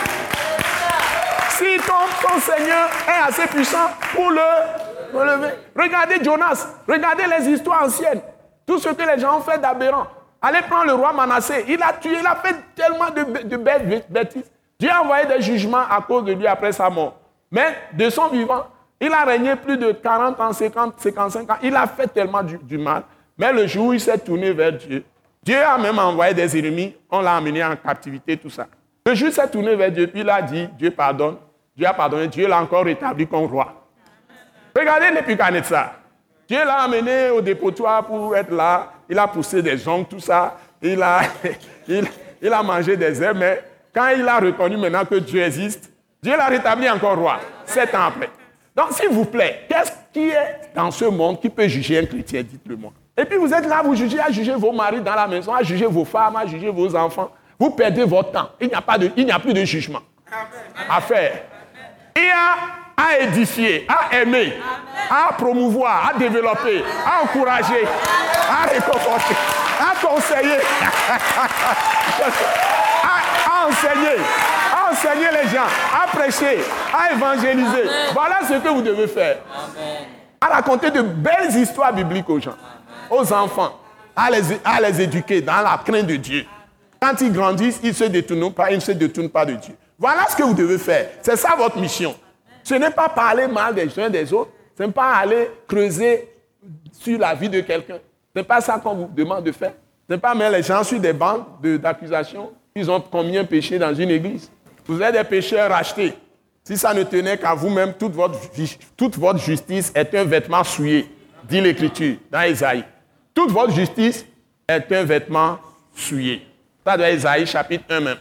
S'il tombe, son Seigneur est assez puissant pour le relever. Regardez Jonas, regardez les histoires anciennes. Tout ce que les gens ont fait d'aberrant. Allez prendre le roi Manassé. Il a tué, il a fait tellement de, de bêtises. Dieu a envoyé des jugements à cause de lui après sa mort. Mais de son vivant, il a régné plus de 40 ans, 50, 55 ans. Il a fait tellement du, mal. Mais le jour où il s'est tourné vers Dieu, Dieu a même envoyé des ennemis. On l'a amené en captivité, tout ça. Le jour où il s'est tourné vers Dieu, puis il a dit, Dieu pardonne. Dieu a pardonné. Dieu l'a encore rétabli comme roi. Regardez ça. Dieu l'a amené au dépotoir pour être là. Il a poussé des ongles, tout ça. Il a, il, a mangé des herbes. Mais quand il a reconnu maintenant que Dieu existe, Dieu l'a rétabli encore roi, sept ans après. Donc, s'il vous plaît, qu'est-ce qui est dans ce monde qui peut juger un chrétien? Dites-le-moi. Et puis vous êtes là, vous jugez, à juger vos maris dans la maison, à juger vos femmes, à juger vos enfants. Vous perdez votre temps. Il n'y a, pas de, il n'y a plus de jugement à faire. Y a à édifier, à aimer, à promouvoir, à développer, à encourager, à réconforter, à conseiller, à enseigner, enseigner les gens, à prêcher, à évangéliser. Voilà ce que vous devez faire. À raconter de belles histoires bibliques aux gens, aux enfants, à les, à les éduquer dans la crainte de Dieu. Quand ils grandissent, ils ne se détournent pas, ils ne se détournent pas de Dieu. Voilà ce que vous devez faire. C'est ça votre mission. Ce n'est pas parler mal des uns des autres. Ce n'est pas aller creuser sur la vie de quelqu'un. Ce n'est pas ça qu'on vous demande de faire. Ce n'est pas mettre les gens sur des bandes d'accusation. Ils ont combien péché dans une église. Vous êtes des pécheurs rachetés. Si ça ne tenait qu'à vous-même, toute votre, justice est un vêtement souillé, dit l'Écriture dans Isaïe. Toute votre justice est un vêtement souillé. Ça doit Isaïe chapitre 1 même.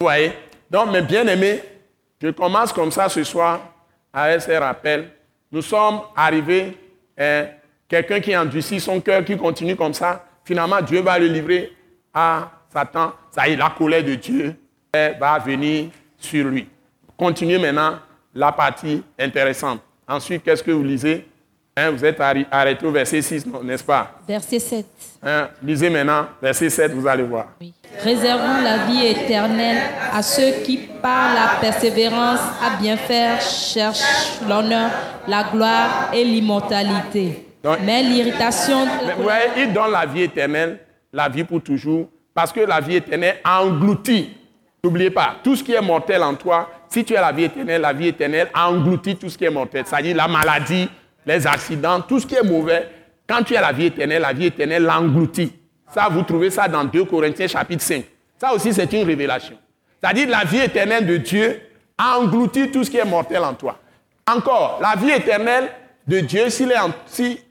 Vous voyez? Donc, mes bien-aimés, je commence comme ça ce soir avec ces rappels. Nous sommes arrivés, hein, quelqu'un qui endurcit son cœur, qui continue comme ça, finalement Dieu va le livrer à Satan. Ça y est, la colère de Dieu va venir sur lui. Continuez maintenant la partie intéressante. Ensuite, qu'est-ce que vous lisez? Hein, Vous êtes arrêté au verset 6, n'est-ce pas? Verset 7. Hein, lisez maintenant, verset 7, vous allez voir. Réservons la vie éternelle à ceux qui, par la persévérance à bien faire, cherchent l'honneur, la gloire et l'immortalité. Mais l'irritation... Oui, il donne la vie éternelle, la vie pour toujours, parce que la vie éternelle engloutit N'oubliez pas, tout ce qui est mortel en toi, si tu as la vie éternelle, la vie éternelle engloutit tout ce qui est mortel. C'est-à-dire la maladie, les accidents, tout ce qui est mauvais. Quand tu as la vie éternelle, la vie éternelle l'engloutit. Ça, vous trouvez ça dans 2 Corinthiens chapitre 5. Ça aussi, c'est une révélation. C'est-à-dire la vie éternelle de Dieu engloutit tout ce qui est mortel en toi. Encore, la vie éternelle de Dieu, si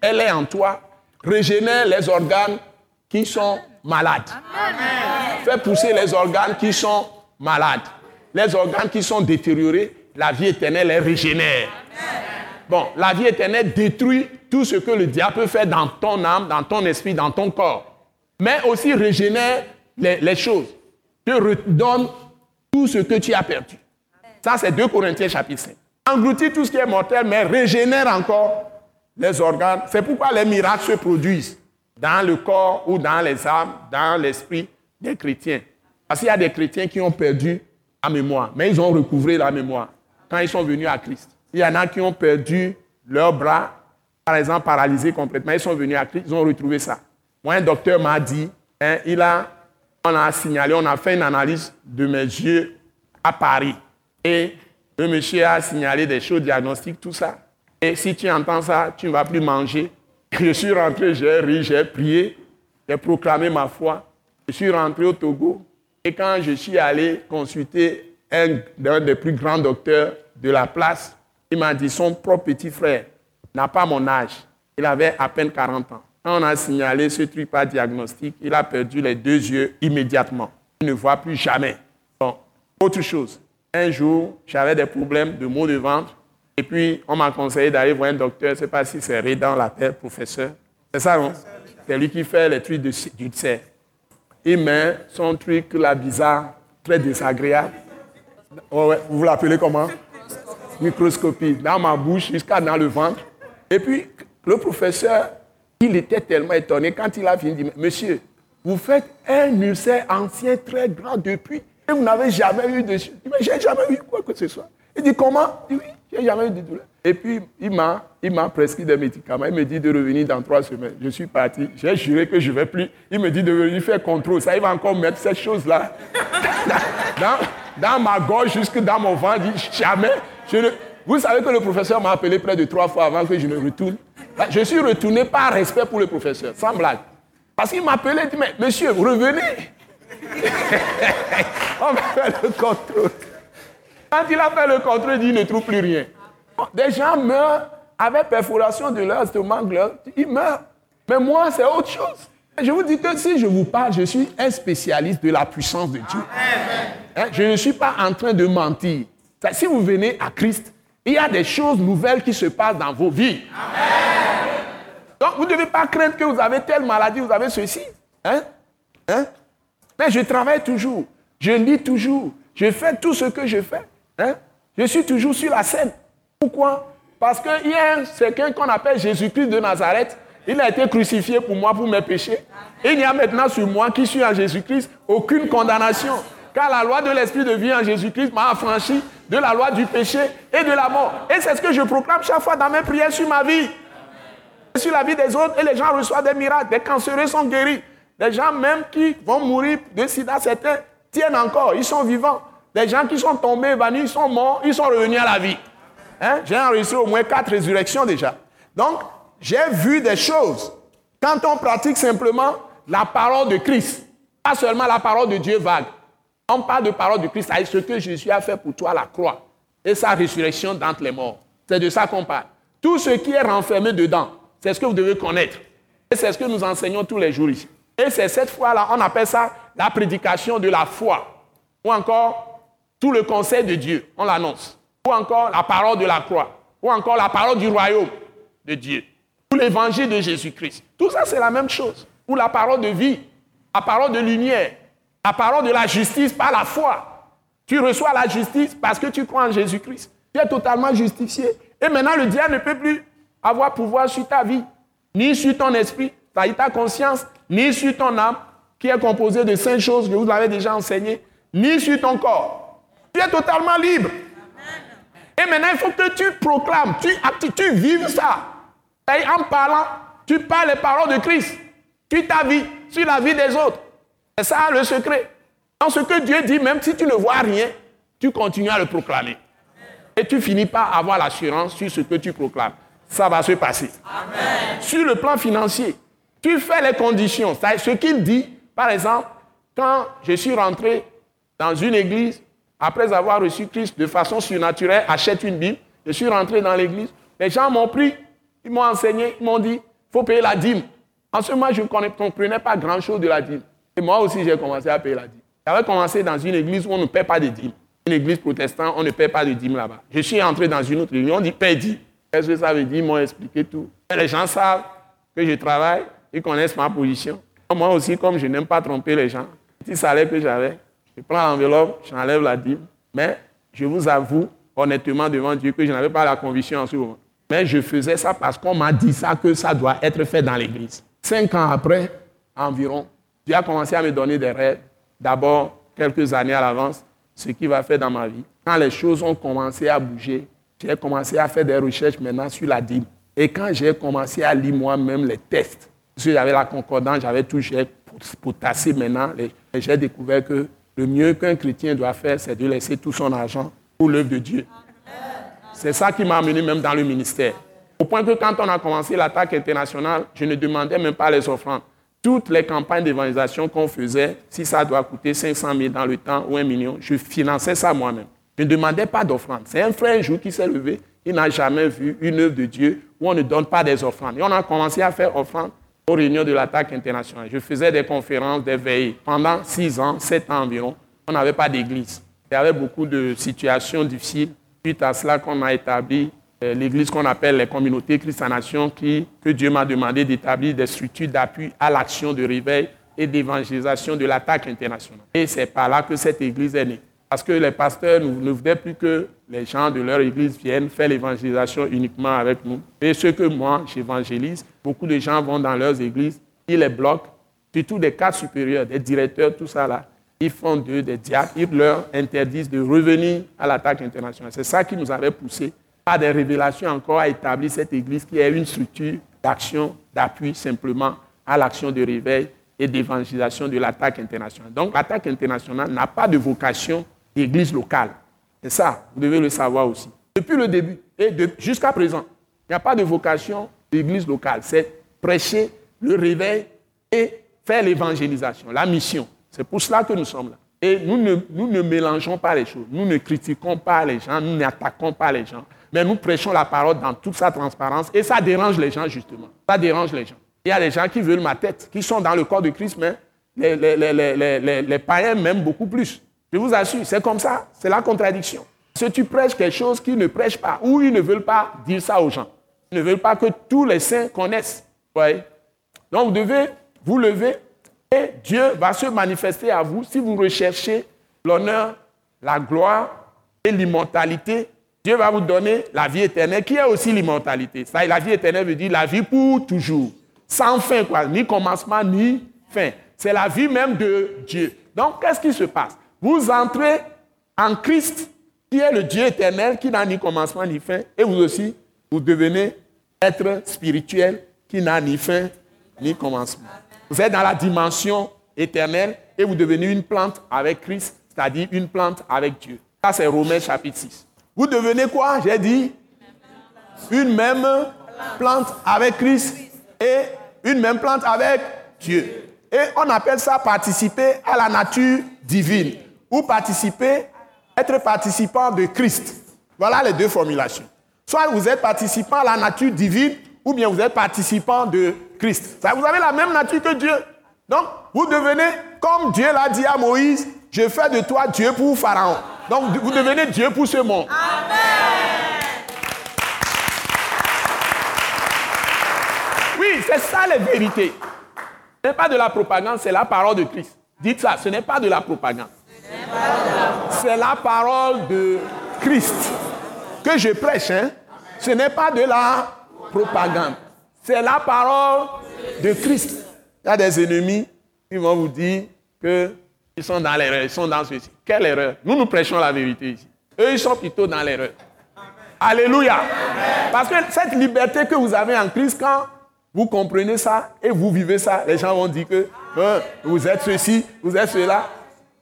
elle est en toi, régénère les organes qui sont malades. Fait pousser les organes qui sont malades. Les organes qui sont détériorés, la vie éternelle les régénère. Bon, la vie éternelle détruit tout ce que le diable peut faire dans ton âme, dans ton esprit, dans ton corps. Mais aussi régénère les, choses. Te redonne tout ce que tu as perdu. Ça, c'est 2 Corinthiens chapitre 5. Engloutit tout ce qui est mortel, mais régénère encore les organes. C'est pourquoi les miracles se produisent dans le corps ou dans les âmes, dans l'esprit des chrétiens. Parce qu'il y a des chrétiens qui ont perdu la mémoire, mais ils ont recouvré la mémoire quand ils sont venus à Christ. Il y en a qui ont perdu leurs bras, par exemple paralysés complètement. Ils sont venus à Christ, ils ont retrouvé ça. Moi, un docteur m'a dit, hein, il a, on a signalé, on a fait une analyse de mes yeux à Paris. Et le monsieur a signalé des choses diagnostiques, tout ça. Et si tu entends ça, tu ne vas plus manger. Je suis rentré, j'ai ri, j'ai prié, j'ai proclamé ma foi. Je suis rentré au Togo. Et quand je suis allé consulter un, des plus grands docteurs de la place, il m'a dit son propre petit frère n'a pas mon âge. Il avait à peine 40 ans. Quand on a signalé ce truc pas diagnostic, il a perdu les deux yeux immédiatement. Il ne voit plus jamais. Bon, autre chose. Un jour, j'avais des problèmes de maux de ventre. Et puis, on m'a conseillé d'aller voir un docteur. Je ne sais pas si c'est Rédan l'appelle professeur. C'est ça, non? C'est lui qui fait les trucs d'ulcère. Il met son truc là bizarre, très désagréable. Oh vous l'appelez comment? Microscopie. Dans ma bouche jusqu'à dans le ventre. Et puis, le professeur, il était tellement étonné quand il a fini. Il dit, monsieur, vous faites un ulcère ancien très grand depuis et vous n'avez jamais eu de... Mais j'ai jamais eu quoi que ce soit. Il dit, comment? Il dit, oui, j'ai jamais eu de douleur. Et puis, il m'a, il m'a prescrit des médicaments. Il me dit de revenir dans trois semaines. Je suis parti. J'ai juré que je ne vais plus. Il me dit de venir faire contrôle. Ça, il va encore mettre cette chose-là dans, dans, ma gorge jusque dans mon ventre. Il jamais. Je ne... Vous savez que le professeur m'a appelé près de trois fois avant que je ne retourne. Je suis retourné par respect pour le professeur, sans blague. Parce qu'il m'a appelé et dit, mais monsieur, revenez. On va faire le contrôle. Quand il a fait le contrôle, il ne trouve plus rien. Des gens meurent avec perforation de leur estomac, ils meurent. Mais moi, c'est autre chose. Je vous dis que si je vous parle, je suis un spécialiste de la puissance de Dieu. Hein, je ne suis pas en train de mentir. Si vous venez à Christ, il y a des choses nouvelles qui se passent dans vos vies. Donc, vous ne devez pas craindre que vous avez telle maladie, vous avez ceci. Hein? Hein? Mais je travaille toujours. Je lis toujours. Je fais tout ce que je fais. Hein? Je suis toujours sur la scène. Pourquoi? Parce qu'il y a quelqu'un qu'on appelle Jésus-Christ de Nazareth. Il a été crucifié pour moi, pour mes péchés. Il n'y a maintenant sur moi qui suis en Jésus-Christ aucune condamnation. Car la loi de l'Esprit de vie en Jésus-Christ m'a affranchi de la loi du péché et de la mort. Et c'est ce que je proclame chaque fois dans mes prières sur ma vie. Sur la vie des autres, et les gens reçoivent des miracles. Des cancéreux sont guéris. Des gens même qui vont mourir de sida, certains tiennent encore, ils sont vivants. Des gens qui sont tombés, évanouis, ils sont morts, ils sont revenus à la vie. Hein? J'ai enregistré au moins quatre résurrections déjà. Donc, j'ai vu des choses. Quand on pratique simplement la parole de Christ, pas seulement la parole de Dieu vague, on parle de parole de Christ, c'est ce que Jésus a fait pour toi la croix et sa résurrection d'entre les morts. C'est de ça qu'on parle. Tout ce qui est renfermé dedans, c'est ce que vous devez connaître. Et c'est ce que nous enseignons tous les jours ici. Et c'est cette foi-là, on appelle ça la prédication de la foi. Ou encore, tout le conseil de Dieu, on l'annonce. Ou encore, la parole de la croix. Ou encore, la parole du royaume de Dieu. Ou l'évangile de Jésus-Christ. Tout ça, c'est la même chose. Ou la parole de vie, la parole de lumière, la parole de la justice par la foi. Tu reçois la justice parce que tu crois en Jésus-Christ. Tu es totalement justifié. Et maintenant, le diable ne peut plus avoir pouvoir sur ta vie, ni sur ton esprit, ta conscience, ni sur ton âme, qui est composée de cinq choses que vous avez déjà enseignées, ni sur ton corps. Tu es totalement libre. Et maintenant, il faut que tu proclames, tu, tu vives ça. Et en parlant, tu parles les paroles de Christ sur ta vie, sur la vie des autres. C'est ça le secret. Dans ce que Dieu dit, même si tu ne vois rien, tu continues à le proclamer. Et tu finis par avoir l'assurance sur ce que tu proclames. Ça va se passer. Sur le plan financier, tu fais les conditions. Ce qu'il dit, par exemple, quand je suis rentré dans une église, après avoir reçu Christ de façon surnaturelle, achète une Bible, je suis rentré dans l'église, les gens m'ont pris, ils m'ont enseigné, ils m'ont dit, il faut payer la dîme. En ce moment, je ne comprenais pas grand-chose de la dîme. Et moi aussi, j'ai commencé à payer la dîme. J'avais commencé dans une église où on ne paie pas de dîme. Une église protestante, on ne paie pas de dîme là-bas. Je suis entré dans une autre réunion, on dit paie dîme. Qu'est-ce que ça veut dire Ils m'ont expliqué tout. les gens savent que je travaille, ils connaissent ma position. Moi aussi, comme je n'aime pas tromper les gens, petit salaire que j'avais, je prends l'enveloppe, j'enlève la dîme. Mais je vous avoue honnêtement devant Dieu que je n'avais pas la conviction en ce moment. Mais je faisais ça parce qu'on m'a dit ça, que ça doit être fait dans l'église. Cinq ans après, environ, Dieu a commencé à me donner des rêves. D'abord, quelques années à l'avance, ce qu'il va faire dans ma vie. Quand les choses ont commencé à bouger, j'ai commencé à faire des recherches maintenant sur la dîme. Et quand j'ai commencé à lire moi-même les tests, parce que j'avais la concordance, j'avais tout, j'ai potassé maintenant, j'ai découvert que le mieux qu'un chrétien doit faire, c'est de laisser tout son argent pour l'œuvre de Dieu. C'est ça qui m'a amené même dans le ministère. Au point que quand on a commencé l'attaque internationale, je ne demandais même pas les offrandes. Toutes les campagnes d'évangélisation qu'on faisait, si ça doit coûter 500 000 dans le temps ou un million, je finançais ça moi-même. Je ne demandais pas d'offrande. C'est un frère un jour qui s'est levé, il n'a jamais vu une œuvre de Dieu où on ne donne pas des offrandes. Et on a commencé à faire offrande aux réunions de l'attaque internationale. Je faisais des conférences, des veillées. Pendant six ans, sept ans environ, on n'avait pas d'église. Il y avait beaucoup de situations difficiles. Suite à cela qu'on a établi euh, l'église qu'on appelle les communautés Christ Nation, qui, que Dieu m'a demandé d'établir des structures d'appui à l'action de réveil et d'évangélisation de l'attaque internationale. Et c'est par là que cette église est née. Parce que les pasteurs ne voulaient plus que les gens de leur église viennent faire l'évangélisation uniquement avec nous. Et ce que moi, j'évangélise, beaucoup de gens vont dans leurs églises, ils les bloquent, surtout des cadres supérieurs, des directeurs, tout ça là ils font d'eux des diacres, ils leur interdisent de revenir à l'attaque internationale. C'est ça qui nous avait poussé à des révélations encore à établir cette église qui est une structure d'action, d'appui simplement à l'action de réveil et d'évangélisation de l'attaque internationale. Donc l'attaque internationale n'a pas de vocation d'église locale. C'est ça, vous devez le savoir aussi. Depuis le début et jusqu'à présent, il n'y a pas de vocation d'église locale. C'est prêcher le réveil et faire l'évangélisation, la mission. C'est pour cela que nous sommes là. Et nous ne, nous ne mélangeons pas les choses. Nous ne critiquons pas les gens, nous n'attaquons pas les gens. Mais nous prêchons la parole dans toute sa transparence. Et ça dérange les gens, justement. Ça dérange les gens. Il y a des gens qui veulent ma tête, qui sont dans le corps de Christ, mais les, les, les, païens m'aiment beaucoup plus. Je vous assure, c'est comme ça. C'est la contradiction. Si tu prêches quelque chose qu'ils ne prêchent pas, ou ils ne veulent pas dire ça aux gens. Ils ne veulent pas que tous les saints connaissent. Donc vous devez vous lever et Dieu va se manifester à vous si vous recherchez l'honneur, la gloire et l'immortalité. Dieu va vous donner la vie éternelle, qui est aussi l'immortalité. La vie éternelle veut dire la vie pour toujours. Sans fin, quoi. Ni commencement, ni fin. C'est la vie même de Dieu. Donc, qu'est-ce qui se passe? Vous entrez en Christ, qui est le Dieu éternel, qui n'a ni commencement ni fin, et vous aussi, vous devenez être spirituel, qui n'a ni fin ni commencement. Vous êtes dans la dimension éternelle et vous devenez une plante avec Christ, c'est-à-dire une plante avec Dieu. Ça, c'est Romains chapitre 6. Vous devenez quoi? J'ai dit une même plante avec Christ et une même plante avec Dieu. Et on appelle ça participer à la nature divine ou participer, être participant de Christ. Voilà les deux formulations. Soit vous êtes participant à la nature divine ou bien vous êtes participant de Christ. vous avez la même nature que Dieu. Donc, vous devenez, comme Dieu l'a dit à Moïse, je fais de toi Dieu pour Pharaon. Donc, vous devenez Dieu pour ce monde. Amen. Oui, c'est ça les vérités. Ce n'est pas de la propagande, c'est la parole de Christ. Dites ça, ce n'est pas de la propagande. C'est la parole de Christ que je prêche. Hein? Ce n'est pas de la propagande. C'est la parole de Christ. Il y a des ennemis qui vont vous dire qu'ils sont dans l'erreur, ils sont dans ceci. Quelle erreur Nous, nous prêchons la vérité ici. Eux, ils sont plutôt dans l'erreur. Alléluia. Parce que cette liberté que vous avez en Christ, quand vous comprenez ça et vous vivez ça, les gens vont dire que hein, vous êtes ceci, vous êtes cela.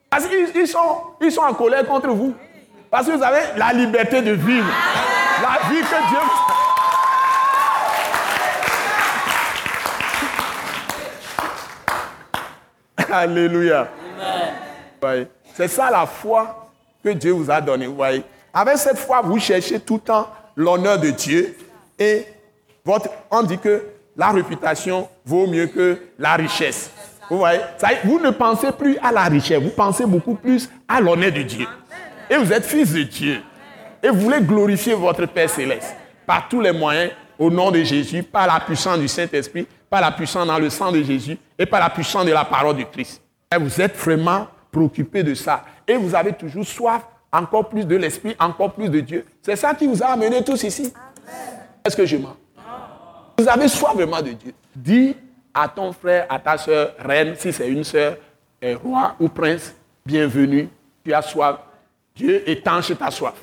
Parce qu'ils sont, ils sont en colère contre vous. Parce que vous avez la liberté de vivre. La vie que Dieu vous Alléluia. C'est ça la foi que Dieu vous a donnée. Avec cette foi, vous cherchez tout le temps l'honneur de Dieu et votre, on dit que la réputation vaut mieux que la richesse. Vous voyez? Vous ne pensez plus à la richesse, vous pensez beaucoup plus à l'honneur de Dieu. Et vous êtes fils de Dieu. Et vous voulez glorifier votre Père céleste par tous les moyens au nom de Jésus, par la puissance du Saint-Esprit, par la puissance dans le sang de Jésus et par la puissance de la parole de Christ. Et vous êtes vraiment préoccupé de ça. Et vous avez toujours soif encore plus de l'Esprit, encore plus de Dieu. C'est ça qui vous a amené tous ici? Est-ce que je mens? Vous avez soif vraiment de Dieu. Dis à ton frère, à ta soeur, reine, si c'est une soeur, roi ou prince, bienvenue, tu as soif. Dieu étanche ta soif.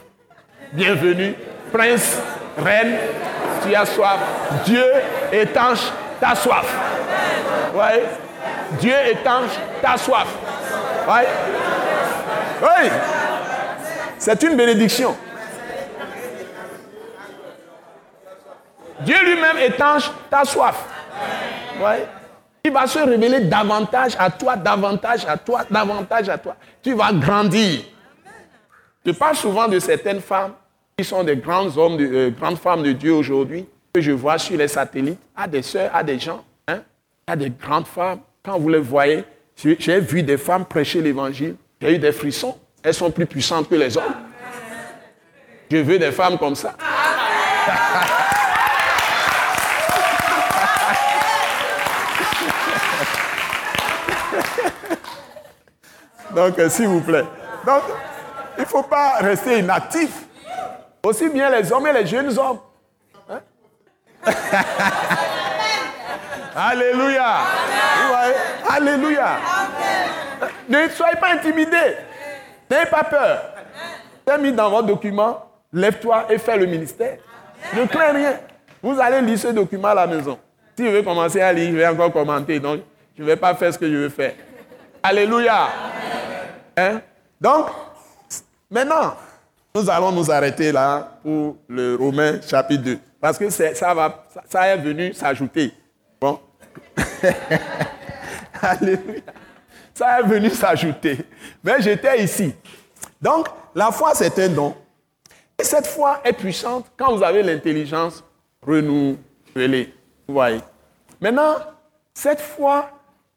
Bienvenue, prince, reine, tu as soif. Dieu étanche ta soif. Ouais. Dieu étanche ta soif. Ouais. Oui. C'est une bénédiction. Dieu lui-même étanche ta soif. Il va se révéler davantage à toi, davantage à toi, davantage à toi. Tu vas grandir. Je parle souvent de certaines femmes qui sont des grands hommes, de, euh, grandes femmes de Dieu aujourd'hui, que je vois sur les satellites, à des sœurs, à des gens, hein, à des grandes femmes. Quand vous les voyez, j'ai vu des femmes prêcher l'évangile, j'ai eu des frissons. Elles sont plus puissantes que les hommes. Je veux des femmes comme ça. Donc, euh, s'il vous plaît. Donc, il ne faut pas rester inactif. Aussi bien les hommes et les jeunes hommes. Hein? Alléluia. Alléluia. Ne soyez pas intimidés. N'ayez pas peur. T'es mis dans votre document, lève-toi et fais le ministère. Ne crains rien. Vous allez lire ce document à la maison. Si je veux commencer à lire, je vais encore commenter. Donc, je ne vais pas faire ce que je veux faire. Alléluia. Hein? Donc, maintenant, nous allons nous arrêter là pour le Romain chapitre 2. Parce que ça, va, ça est venu s'ajouter. Bon. Alléluia. Ça est venu s'ajouter. Mais j'étais ici. Donc, la foi, c'est un don. Et cette foi est puissante quand vous avez l'intelligence renouvelée. Vous voyez. Maintenant, cette foi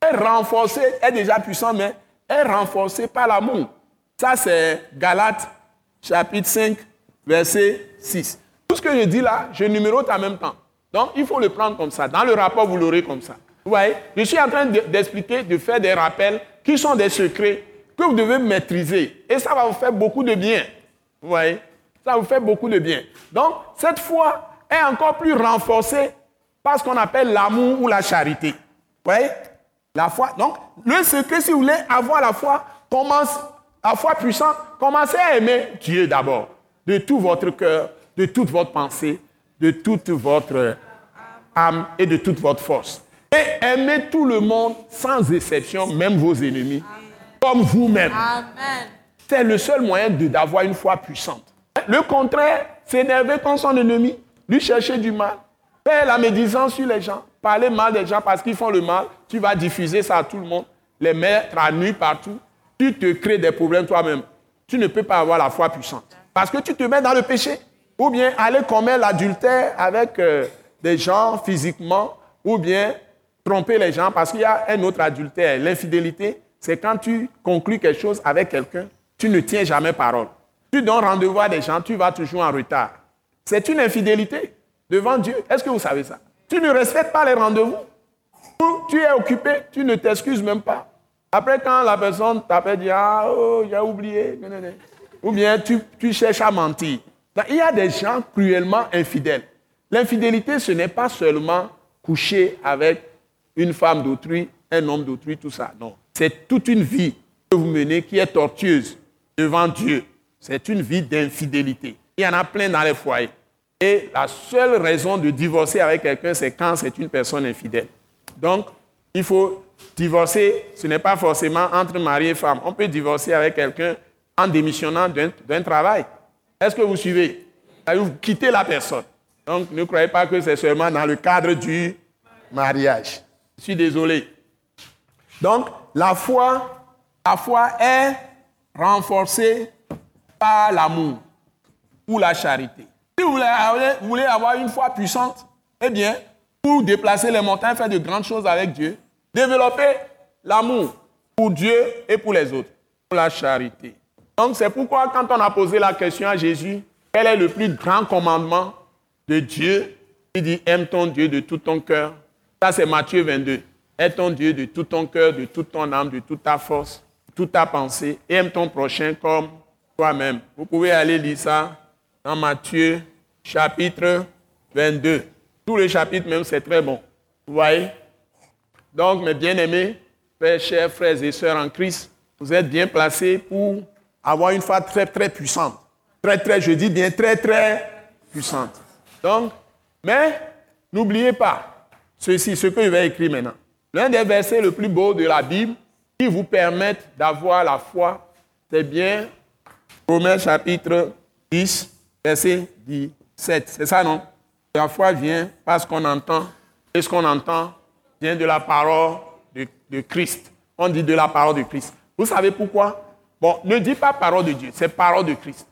est renforcée, est déjà puissante, mais est renforcée par l'amour. Ça, c'est Galates chapitre 5, verset 6. Tout ce que je dis là, je numérote en même temps. Donc, il faut le prendre comme ça. Dans le rapport, vous l'aurez comme ça. Vous voyez Je suis en train d'expliquer, de faire des rappels qui sont des secrets que vous devez maîtriser. Et ça va vous faire beaucoup de bien. Vous voyez Ça vous fait beaucoup de bien. Donc, cette foi est encore plus renforcée par ce qu'on appelle l'amour ou la charité. Vous voyez La foi. Donc, le secret, si vous voulez avoir la foi, commence, la foi puissante, commencez à aimer Dieu d'abord. De tout votre cœur, de toute votre pensée, de toute votre âme et de toute votre force. Et aimez tout le monde sans exception, même vos ennemis, comme vous-même. C'est le seul moyen d'avoir une foi puissante. Le contraire, s'énerver contre son ennemi, lui chercher du mal, faire la médisance sur les gens, parler mal des gens parce qu'ils font le mal, tu vas diffuser ça à tout le monde, les mettre à nu partout, tu te crées des problèmes toi-même. Tu ne peux pas avoir la foi puissante. Parce que tu te mets dans le péché. Ou bien aller commettre l'adultère avec euh, des gens physiquement, ou bien tromper les gens parce qu'il y a un autre adultère. L'infidélité, c'est quand tu conclus quelque chose avec quelqu'un, tu ne tiens jamais parole. Tu donnes rendez-vous à des gens, tu vas toujours en retard. C'est une infidélité devant Dieu. Est-ce que vous savez ça? Tu ne respectes pas les rendez-vous. Tu es occupé, tu ne t'excuses même pas. Après, quand la personne t'appelle, dit Ah, oh, j'ai oublié. Ou bien tu, tu cherches à mentir. Il y a des gens cruellement infidèles. L'infidélité, ce n'est pas seulement coucher avec une femme d'autrui, un homme d'autrui, tout ça. Non. C'est toute une vie que vous menez qui est tortueuse devant Dieu. C'est une vie d'infidélité. Il y en a plein dans les foyers. Et la seule raison de divorcer avec quelqu'un, c'est quand c'est une personne infidèle. Donc, il faut divorcer, ce n'est pas forcément entre mari et femme. On peut divorcer avec quelqu'un en démissionnant d'un travail. Est-ce que vous suivez? Vous quittez la personne. Donc ne croyez pas que c'est seulement dans le cadre du mariage. Je suis désolé. Donc la foi, la foi est renforcée par l'amour ou la charité. Si vous voulez, avoir une foi puissante, eh bien, pour déplacer les montagnes, faire de grandes choses avec Dieu, développez l'amour pour Dieu et pour les autres, la charité. Donc c'est pourquoi quand on a posé la question à Jésus, quel est le plus grand commandement de Dieu? Il dit, aime ton Dieu de tout ton cœur. Ça c'est Matthieu 22. Aime ton Dieu de tout ton cœur, de toute ton âme, de toute ta force, de toute ta pensée. Et aime ton prochain comme toi-même. Vous pouvez aller lire ça dans Matthieu chapitre 22. Tout le chapitre même, c'est très bon. Vous voyez? Donc, mes bien-aimés, Pères, chers frères et sœurs en Christ, vous êtes bien placés pour avoir une foi très, très puissante. Très, très, je dis bien très, très puissante. Donc, mais n'oubliez pas ceci, ce que je vais écrire maintenant. L'un des versets le plus beau de la Bible qui vous permettent d'avoir la foi, c'est bien Romains chapitre 10, verset 17. C'est ça, non? La foi vient parce qu'on entend, et ce qu'on entend vient de la parole de, Christ. On dit de la parole de Christ. Vous savez pourquoi? Bon, ne dis pas parole de Dieu, c'est parole de Christ.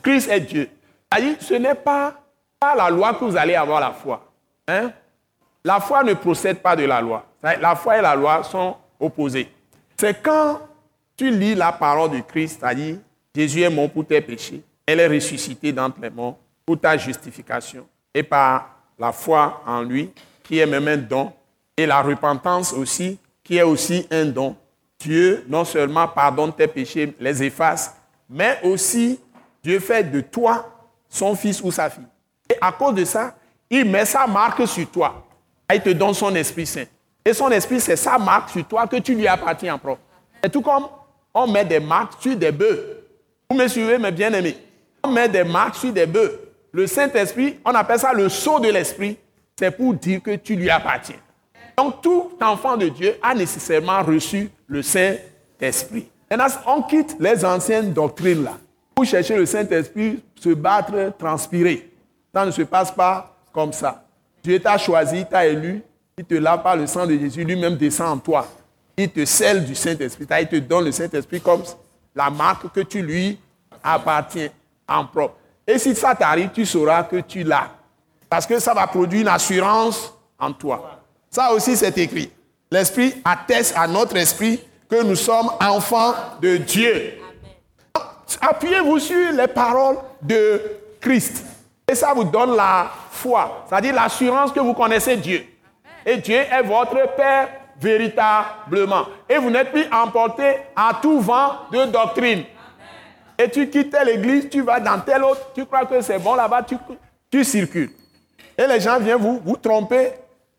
Christ est Dieu. Ce n'est pas, pas la loi que vous allez avoir la foi. Hein? La foi ne procède pas de la loi. La foi et la loi sont opposées. C'est quand tu lis la parole de Christ, c'est-à-dire Jésus est mort pour tes péchés, elle est ressuscitée d'entre les morts pour ta justification, et par la foi en lui, qui est même un don, et la repentance aussi, qui est aussi un don. Dieu non seulement pardonne tes péchés, les efface, mais aussi Dieu fait de toi son fils ou sa fille. Et à cause de ça, il met sa marque sur toi. Il te donne son Esprit Saint. Et son esprit, c'est sa marque sur toi que tu lui appartiens en propre. C'est tout comme on met des marques sur des bœufs. Vous me suivez, mes bien-aimés? On met des marques sur des bœufs. Le Saint-Esprit, on appelle ça le sceau de l'Esprit. C'est pour dire que tu lui appartiens. Donc tout enfant de Dieu a nécessairement reçu le Saint-Esprit. Maintenant, on quitte les anciennes doctrines là. Pour chercher le Saint-Esprit, se battre, transpirer. Ça ne se passe pas comme ça. Dieu t'a choisi, t'a élu, il te lave par le sang de Jésus, lui-même descend en toi. Il te scelle du Saint-Esprit. Il te donne le Saint-Esprit comme la marque que tu lui appartiens en propre. Et si ça t'arrive, tu sauras que tu l'as. Parce que ça va produire une assurance en toi. Ça aussi, c'est écrit. L'Esprit atteste à notre esprit que nous sommes enfants de Dieu. Appuyez-vous sur les paroles de Christ. Et ça vous donne la foi, c'est-à-dire l'assurance que vous connaissez Dieu. Et Dieu est votre Père véritablement. Et vous n'êtes plus emporté à tout vent de doctrine. Et tu quittes l'église, tu vas dans tel autre, tu crois que c'est bon là-bas, tu, circules. Et les gens viennent vous, vous tromper.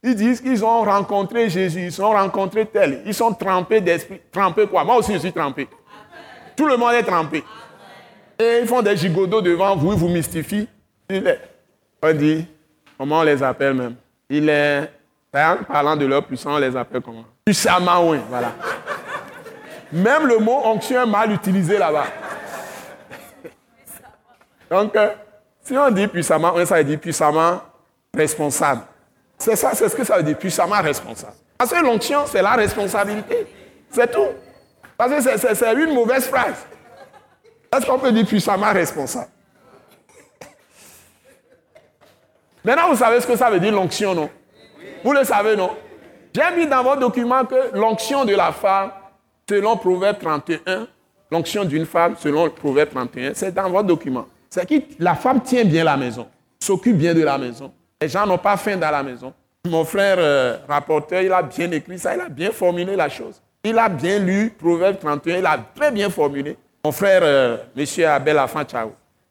Ils disent qu'ils ont rencontré Jésus, ils ont rencontré tel. Ils sont trempés d'esprit. Trempés quoi? Moi aussi, je suis trempé. Tout le monde est trempé. Et ils font des gigodos devant vous, ils vous mystifient. On dit, comment on les appelle même? Il est parlant de leur puissance, on les appelle comment? Puissamment, oui, voilà. Même le mot onction est mal utilisé là-bas. Donc, euh, si on dit puissamment, ça veut dire puissamment responsable. C'est ça, c'est ce que ça veut dire, puissamment responsable. Parce que l'onction, c'est la responsabilité. C'est tout. Parce que c'est une mauvaise phrase. Est-ce qu'on peut dire puissamment responsable? Maintenant, vous savez ce que ça veut dire l'onction, non? Vous le savez, non? J'ai mis dans votre document que l'onction de la femme, selon Proverbe 31, l'onction d'une femme, selon Proverbe 31, c'est dans votre document. C'est que la femme tient bien la maison, s'occupe bien de la maison. Les gens n'ont pas faim dans la maison. Mon frère euh, rapporteur, il a bien écrit ça, il a bien formulé la chose. Il a bien lu Proverbe 31, il a très bien formulé. Mon frère, euh, monsieur Abel Afan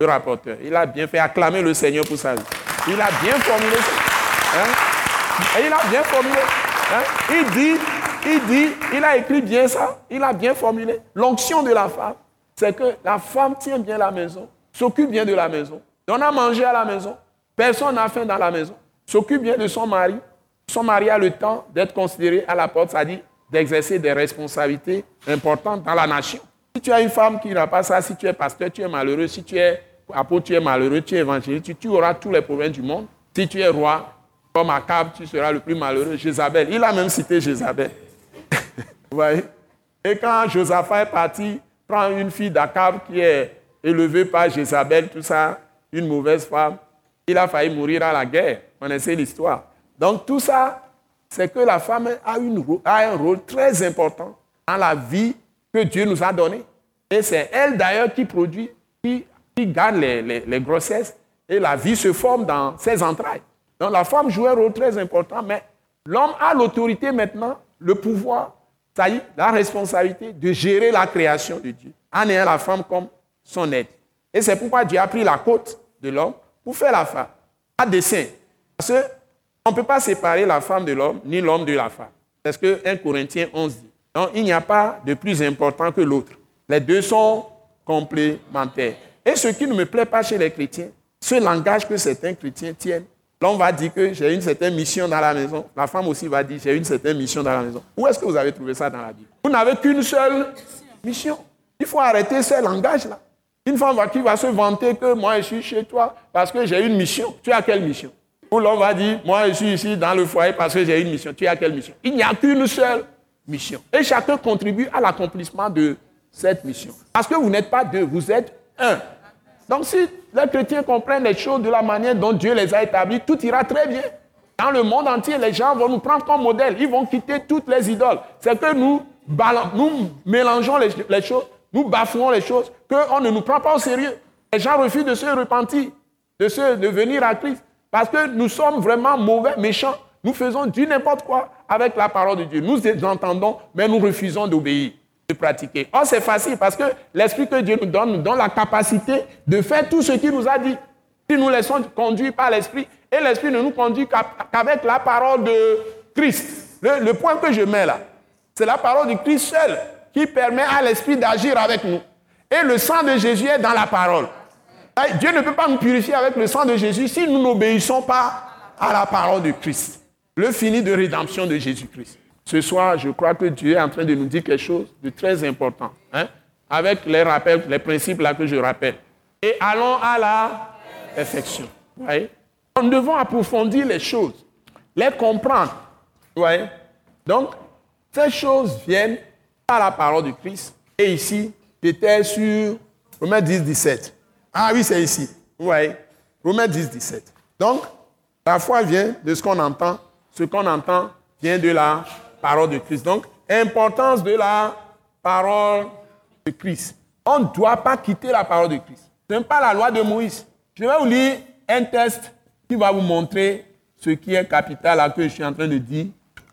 le rapporteur, il a bien fait acclamer le Seigneur pour sa vie. Il a bien formulé ça. Hein? Et il a bien formulé. Hein? Il dit, il dit, il a écrit bien ça, il a bien formulé. L'onction de la femme, c'est que la femme tient bien la maison, s'occupe bien de la maison, donne à manger à la maison, personne n'a faim dans la maison, s'occupe bien de son mari. Son mari a le temps d'être considéré à la porte, c'est-à-dire d'exercer des responsabilités importantes dans la nation. Si tu as une femme qui n'a pas ça, si tu es pasteur, tu es malheureux. Si tu es apôtre, tu es malheureux. Tu es évangéliste, tu, auras tous les problèmes du monde. Si tu es roi, comme Akab, tu seras le plus malheureux. Jézabel, il a même cité Jézabel. Vous voyez? Et quand Josaphat est parti prendre une fille d'Akab qui est élevée par Jézabel, tout ça, une mauvaise femme, il a failli mourir à la guerre. Vous connaissez l'histoire. Donc tout ça, c'est que la femme a, un rôle très important dans la vie que Dieu nous a donnée. Et c'est elle d'ailleurs qui produit, qui, garde les grossesses et la vie se forme dans ses entrailles. Donc la femme joue un rôle très important, mais l'homme a l'autorité maintenant, le pouvoir, ça y est, la responsabilité de gérer la création de Dieu, en ayant la femme comme son aide. Et c'est pourquoi Dieu a pris la côte de l'homme pour faire la femme. À dessein. Parce qu'on ne peut pas séparer la femme de l'homme, ni l'homme de la femme. C'est ce que 1 Corinthiens 11 dit. Donc, il n'y a pas de plus important que l'autre. Les deux sont complémentaires. Et ce qui ne me plaît pas chez les chrétiens, ce langage que certains chrétiens tiennent, l'homme va dire que j'ai une certaine mission dans la maison, la femme aussi va dire j'ai une certaine mission dans la maison. Où est-ce que vous avez trouvé ça dans la Bible? Vous n'avez qu'une seule mission. Il faut arrêter ce langage-là. Une femme qui va se vanter que moi je suis chez toi parce que j'ai une mission. Tu as quelle mission? Ou l'homme va dire moi je suis ici dans le foyer parce que j'ai une mission. Tu as quelle mission? Il n'y a qu'une seule mission. Et chacun contribue à l'accomplissement de cette mission. Parce que vous n'êtes pas deux, vous êtes un. Donc si les chrétiens comprennent les choses de la manière dont Dieu les a établies, tout ira très bien. Dans le monde entier, les gens vont nous prendre comme modèle. Ils vont quitter toutes les idoles. C'est que nous, nous mélangeons les, choses, nous bafouons les choses, qu'on ne nous prend pas au sérieux. Les gens refusent de se repentir, de, se, de venir à Christ. Parce que nous sommes vraiment mauvais, méchants. Nous faisons du n'importe quoi avec la parole de Dieu. Nous entendons, mais nous refusons d'obéir de pratiquer. Or, c'est facile parce que l'Esprit que Dieu nous donne nous donne la capacité de faire tout ce qu'il nous a dit. Si nous laissons conduire par l'Esprit, et l'Esprit ne nous conduit qu'avec la parole de Christ. Le, point que je mets là, c'est la parole de Christ seul qui permet à l'Esprit d'agir avec nous. Et le sang de Jésus est dans la parole. Dieu ne peut pas nous purifier avec le sang de Jésus si nous n'obéissons pas à la parole de Christ. Le fini de rédemption de Jésus-Christ. Ce soir, je crois que Dieu est en train de nous dire quelque chose de très important, hein, avec les rappels, les principes là que je rappelle. Et allons à la perfection. Voyez? Nous devons approfondir les choses, les comprendre. Voyez? Donc, ces choses viennent par la parole de Christ. Et ici, j'étais sur Romains 10, 17. Ah oui, c'est ici. Vous voyez? Romains 10, 17. Donc, la foi vient de ce qu'on entend. Ce qu'on entend vient de la parole de Christ. Donc, importance de la parole de Christ. On ne doit pas quitter la parole de Christ. Ce n'est pas la loi de Moïse. Je vais vous lire un test qui va vous montrer ce qui est capital à que je suis en train de dire.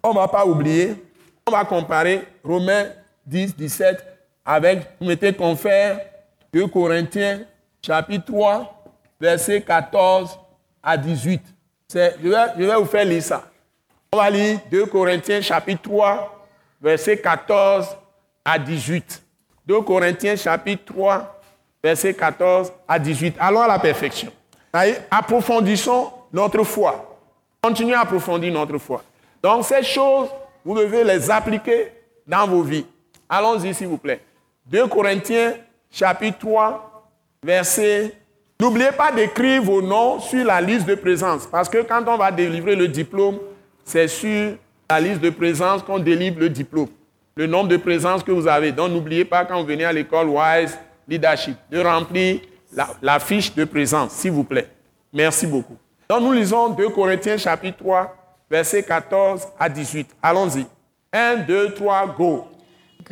On ne va pas oublier. On va comparer Romains 10, 17 avec, vous mettez confère, 2 Corinthiens, chapitre 3, verset 14 à 18. Je vais, je vais vous faire lire ça. On va lire 2 Corinthiens chapitre 3, verset 14 à 18. 2 Corinthiens chapitre 3, verset 14 à 18. Allons à la perfection. approfondissons notre foi. Continuez à approfondir notre foi. Donc ces choses, vous devez les appliquer dans vos vies. Allons-y s'il vous plaît. 2 Corinthiens chapitre 3, verset... N'oubliez pas d'écrire vos noms sur la liste de présence, parce que quand on va délivrer le diplôme, c'est sur la liste de présence qu'on délivre le diplôme. Le nombre de présences que vous avez. Donc n'oubliez pas quand vous venez à l'école Wise Leadership de remplir la, fiche de présence, s'il vous plaît. Merci beaucoup. Donc nous lisons 2 Corinthiens chapitre 3, versets 14 à 18. Allons-y. 1, 2, 3, go.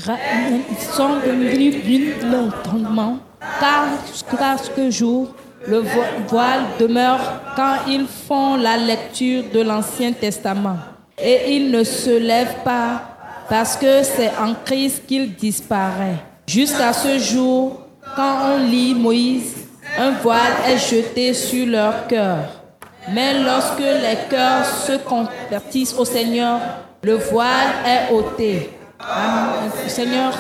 Ils sont devenus l'entendement, car chaque jour le voile demeure quand ils font la lecture de l'Ancien Testament. Et ils ne se lèvent pas parce que c'est en Christ qu'il disparaît. Jusqu'à ce jour, quand on lit Moïse, un voile est jeté sur leur cœur. Mais lorsque les cœurs se convertissent au Seigneur, le voile est ôté. Seigneur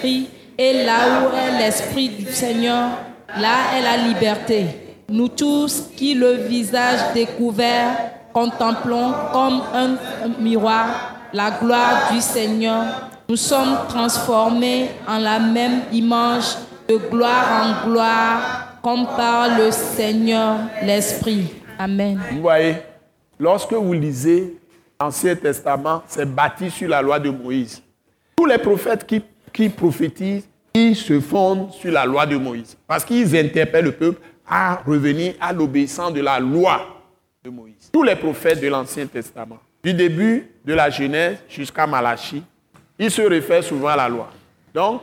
prie, et là où est l'Esprit du Seigneur, Là est la liberté. Nous tous qui le visage découvert contemplons comme un, miroir la gloire du Seigneur, nous sommes transformés en la même image de gloire en gloire comme par le Seigneur l'Esprit. Amen. Vous voyez, lorsque vous lisez l'Ancien Testament, c'est bâti sur la loi de Moïse. Les prophètes qui, qui prophétisent ils se fondent sur la loi de Moïse. Parce qu'ils interpellent le peuple à revenir à l'obéissance de la loi de Moïse. Tous les prophètes de l'Ancien Testament, du début de la Genèse jusqu'à Malachie, ils se réfèrent souvent à la loi. Donc,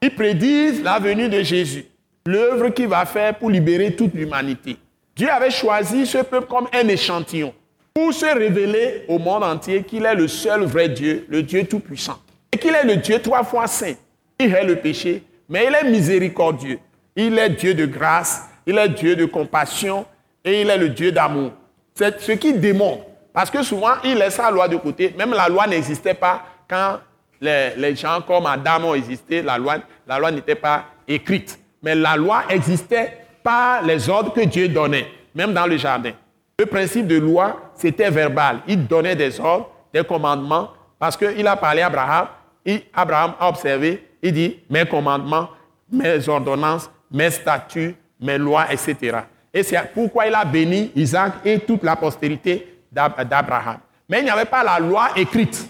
ils prédisent la venue de Jésus, l'œuvre qu'il va faire pour libérer toute l'humanité. Dieu avait choisi ce peuple comme un échantillon pour se révéler au monde entier qu'il est le seul vrai Dieu, le Dieu tout-puissant, qu'il est le Dieu trois fois saint, il est le péché, mais il est miséricordieux. Il est Dieu de grâce, il est Dieu de compassion et il est le Dieu d'amour. C'est ce qui démontre. Parce que souvent, il laisse la loi de côté. Même la loi n'existait pas quand les, gens comme Adam ont existé. La loi, la loi n'était pas écrite. Mais la loi existait par les ordres que Dieu donnait, même dans le jardin. Le principe de loi, c'était verbal. Il donnait des ordres, des commandements, parce qu'il a parlé à Abraham. Abraham a observé, il dit, mes commandements, mes ordonnances, mes statuts, mes lois, etc. Et c'est pourquoi il a béni Isaac et toute la postérité d'Abraham. Mais il n'y avait pas la loi écrite.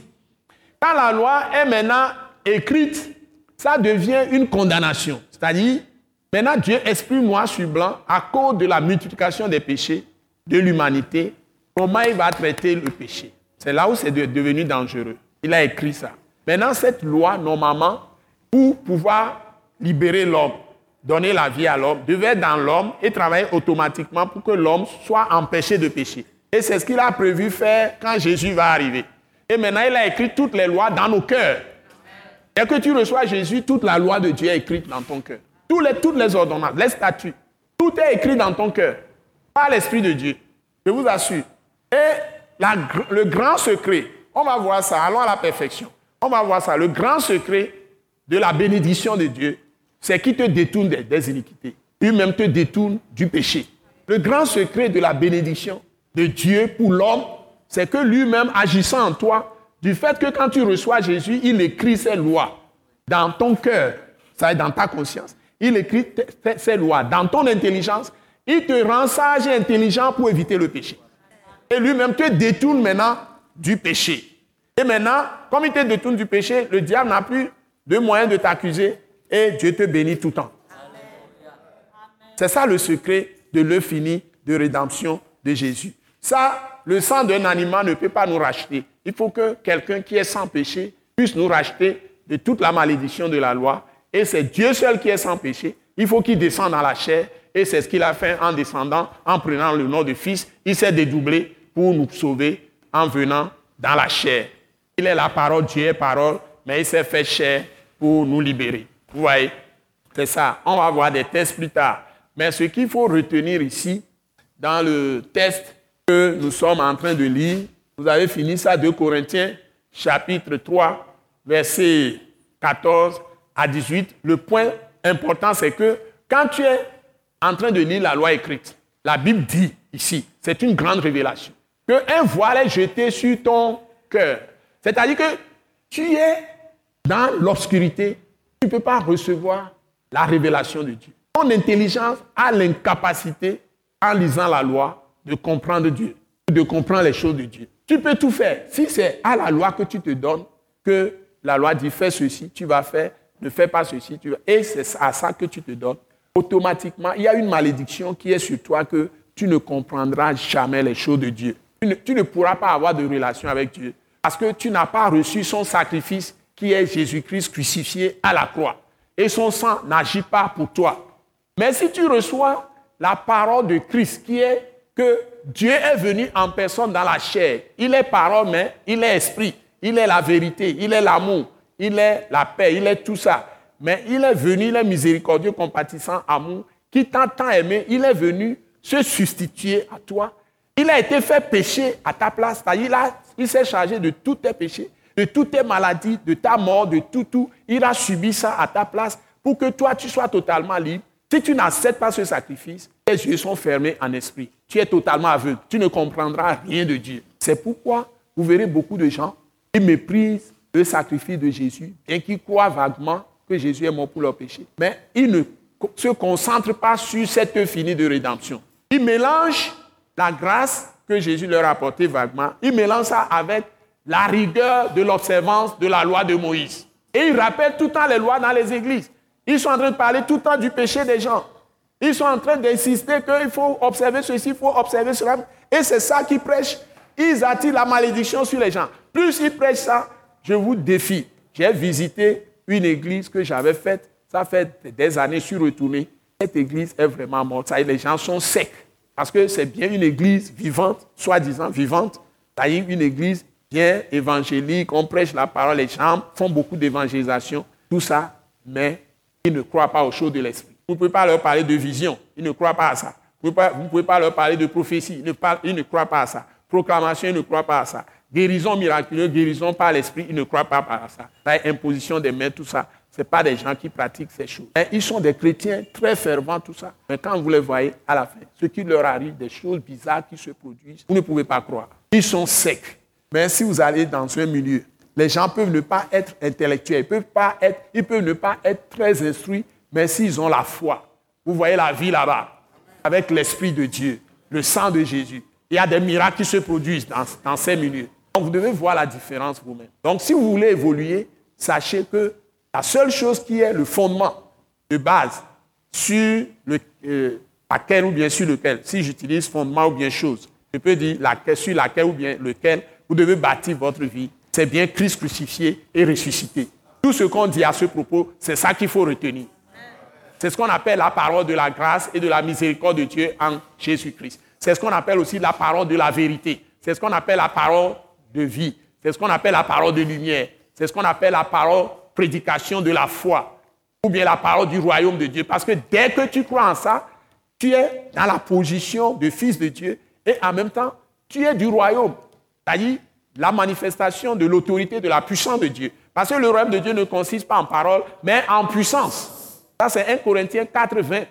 Quand la loi est maintenant écrite, ça devient une condamnation. C'est-à-dire, maintenant Dieu exprime moi sur blanc à cause de la multiplication des péchés de l'humanité, comment il va traiter le péché? C'est là où c'est devenu dangereux. Il a écrit ça. Maintenant, cette loi, normalement, pour pouvoir libérer l'homme, donner la vie à l'homme, devait être dans l'homme et travailler automatiquement pour que l'homme soit empêché de pécher. Et c'est ce qu'il a prévu faire quand Jésus va arriver. Et maintenant, il a écrit toutes les lois dans nos cœurs. Dès que tu reçois Jésus, toute la loi de Dieu est écrite dans ton cœur. toutes les ordonnances, les statuts, tout est écrit dans ton cœur par l'Esprit de Dieu. Je vous assure. Et le grand secret, on va voir ça, allons à la perfection. On va voir ça. Le grand secret de la bénédiction de Dieu, c'est qu'il te détourne des, iniquités. Lui-même te détourne du péché. Le grand secret de la bénédiction de Dieu pour l'homme, c'est que lui-même agissant en toi, du fait que quand tu reçois Jésus, il écrit ses lois dans ton cœur, ça est dans ta conscience. Il écrit ses lois dans ton intelligence. Il te rend sage et intelligent pour éviter le péché. Et lui-même te détourne maintenant du péché. Et maintenant, comme il te détourne du péché, le diable n'a plus de moyen de t'accuser et Dieu te bénit tout le temps. C'est ça le secret de l'œuvre fini de rédemption de Jésus. Ça, le sang d'un animal ne peut pas nous racheter. Il faut que quelqu'un qui est sans péché puisse nous racheter de toute la malédiction de la loi. Et c'est Dieu seul qui est sans péché. Il faut qu'il descende dans la chair. Et c'est ce qu'il a fait en descendant, en prenant le nom de Fils. Il s'est dédoublé pour nous sauver en venant dans la chair. Il est la parole, Dieu est parole, mais il s'est fait chair pour nous libérer. Vous voyez C'est ça. On va voir des tests plus tard. Mais ce qu'il faut retenir ici, dans le test que nous sommes en train de lire, vous avez fini ça, 2 Corinthiens, chapitre 3, verset 14 à 18. Le point important, c'est que quand tu es en train de lire la loi écrite, la Bible dit ici, c'est une grande révélation, qu'un voile est jeté sur ton cœur. C'est-à-dire que tu es dans l'obscurité, tu ne peux pas recevoir la révélation de Dieu. Ton intelligence a l'incapacité, en lisant la loi, de comprendre Dieu, de comprendre les choses de Dieu. Tu peux tout faire. Si c'est à la loi que tu te donnes, que la loi dit fais ceci, tu vas faire, ne fais pas ceci, tu et c'est à ça que tu te donnes, automatiquement, il y a une malédiction qui est sur toi que tu ne comprendras jamais les choses de Dieu. Tu ne pourras pas avoir de relation avec Dieu parce que tu n'as pas reçu son sacrifice qui est Jésus-Christ crucifié à la croix. Et son sang n'agit pas pour toi. Mais si tu reçois la parole de Christ qui est que Dieu est venu en personne dans la chair, il est parole, mais il est esprit, il est la vérité, il est l'amour, il est la paix, il est tout ça. Mais il est venu, il est miséricordieux, compatissant, amour, qui t'a tant aimé, il est venu se substituer à toi. Il a été fait pécher à ta place. Il, il s'est chargé de tous tes péchés de toutes tes maladies, de ta mort, de tout, tout. Il a subi ça à ta place pour que toi, tu sois totalement libre. Si tu n'acceptes pas ce sacrifice, tes yeux sont fermés en esprit. Tu es totalement aveugle. Tu ne comprendras rien de Dieu. C'est pourquoi vous verrez beaucoup de gens qui méprisent le sacrifice de Jésus, bien qu'ils croient vaguement que Jésus est mort pour leur péché. Mais ils ne se concentrent pas sur cette finie de rédemption. Ils mélangent la grâce que Jésus leur a apportée vaguement, ils mélangent ça avec la rigueur de l'observance de la loi de Moïse. Et ils rappellent tout le temps les lois dans les églises. Ils sont en train de parler tout le temps du péché des gens. Ils sont en train d'insister qu'il faut observer ceci, il faut observer cela. Et c'est ça qu'ils prêchent. Ils attirent la malédiction sur les gens. Plus ils prêchent ça, je vous défie. J'ai visité une église que j'avais faite. Ça fait des années, je suis retourné. Cette église est vraiment morte. Les gens sont secs. Parce que c'est bien une église vivante, soi-disant vivante. Ça une église bien évangélique, on prêche la parole, les gens font beaucoup d'évangélisation, tout ça, mais ils ne croient pas aux choses de l'esprit. Vous ne pouvez pas leur parler de vision, ils ne croient pas à ça. Vous ne pouvez, pas leur parler de prophétie. Ils ne, croient pas à ça. Proclamation, ils ne croient pas à ça. Guérison miraculeuse, guérison par l'esprit, ils ne croient pas à ça. La imposition des mains, tout ça. Ce pas des gens qui pratiquent ces choses. ils sont des chrétiens très fervents, tout ça. Mais quand vous les voyez à la fin, ce qui leur arrive, des choses bizarres qui se produisent, vous ne pouvez pas croire. Ils sont secs. Mais si vous allez dans un milieu, les gens peuvent ne pas être intellectuels, ils peuvent, pas être, ils peuvent ne pas être très instruits, mais s'ils ont la foi, vous voyez la vie là-bas, avec l'Esprit de Dieu, le sang de Jésus, il y a des miracles qui se produisent dans, dans ces milieux. Donc vous devez voir la différence vous-même. Donc si vous voulez évoluer, sachez que la seule chose qui est le fondement de base sur le, euh, laquelle ou bien sur lequel, si j'utilise fondement ou bien chose, je peux dire laquelle, sur laquelle ou bien lequel vous devez bâtir votre vie, c'est bien Christ crucifié et ressuscité. Tout ce qu'on dit à ce propos, c'est ça qu'il faut retenir. C'est ce qu'on appelle la parole de la grâce et de la miséricorde de Dieu en Jésus-Christ. C'est ce qu'on appelle aussi la parole de la vérité. C'est ce qu'on appelle la parole de vie. C'est ce qu'on appelle la parole de lumière. C'est ce qu'on appelle la parole prédication de la foi. Ou bien la parole du royaume de Dieu. Parce que dès que tu crois en ça, tu es dans la position de fils de Dieu et en même temps, tu es du royaume. C'est-à-dire la manifestation de l'autorité, de la puissance de Dieu. Parce que le royaume de Dieu ne consiste pas en parole, mais en puissance. Ça, c'est 1 Corinthiens 4, 20.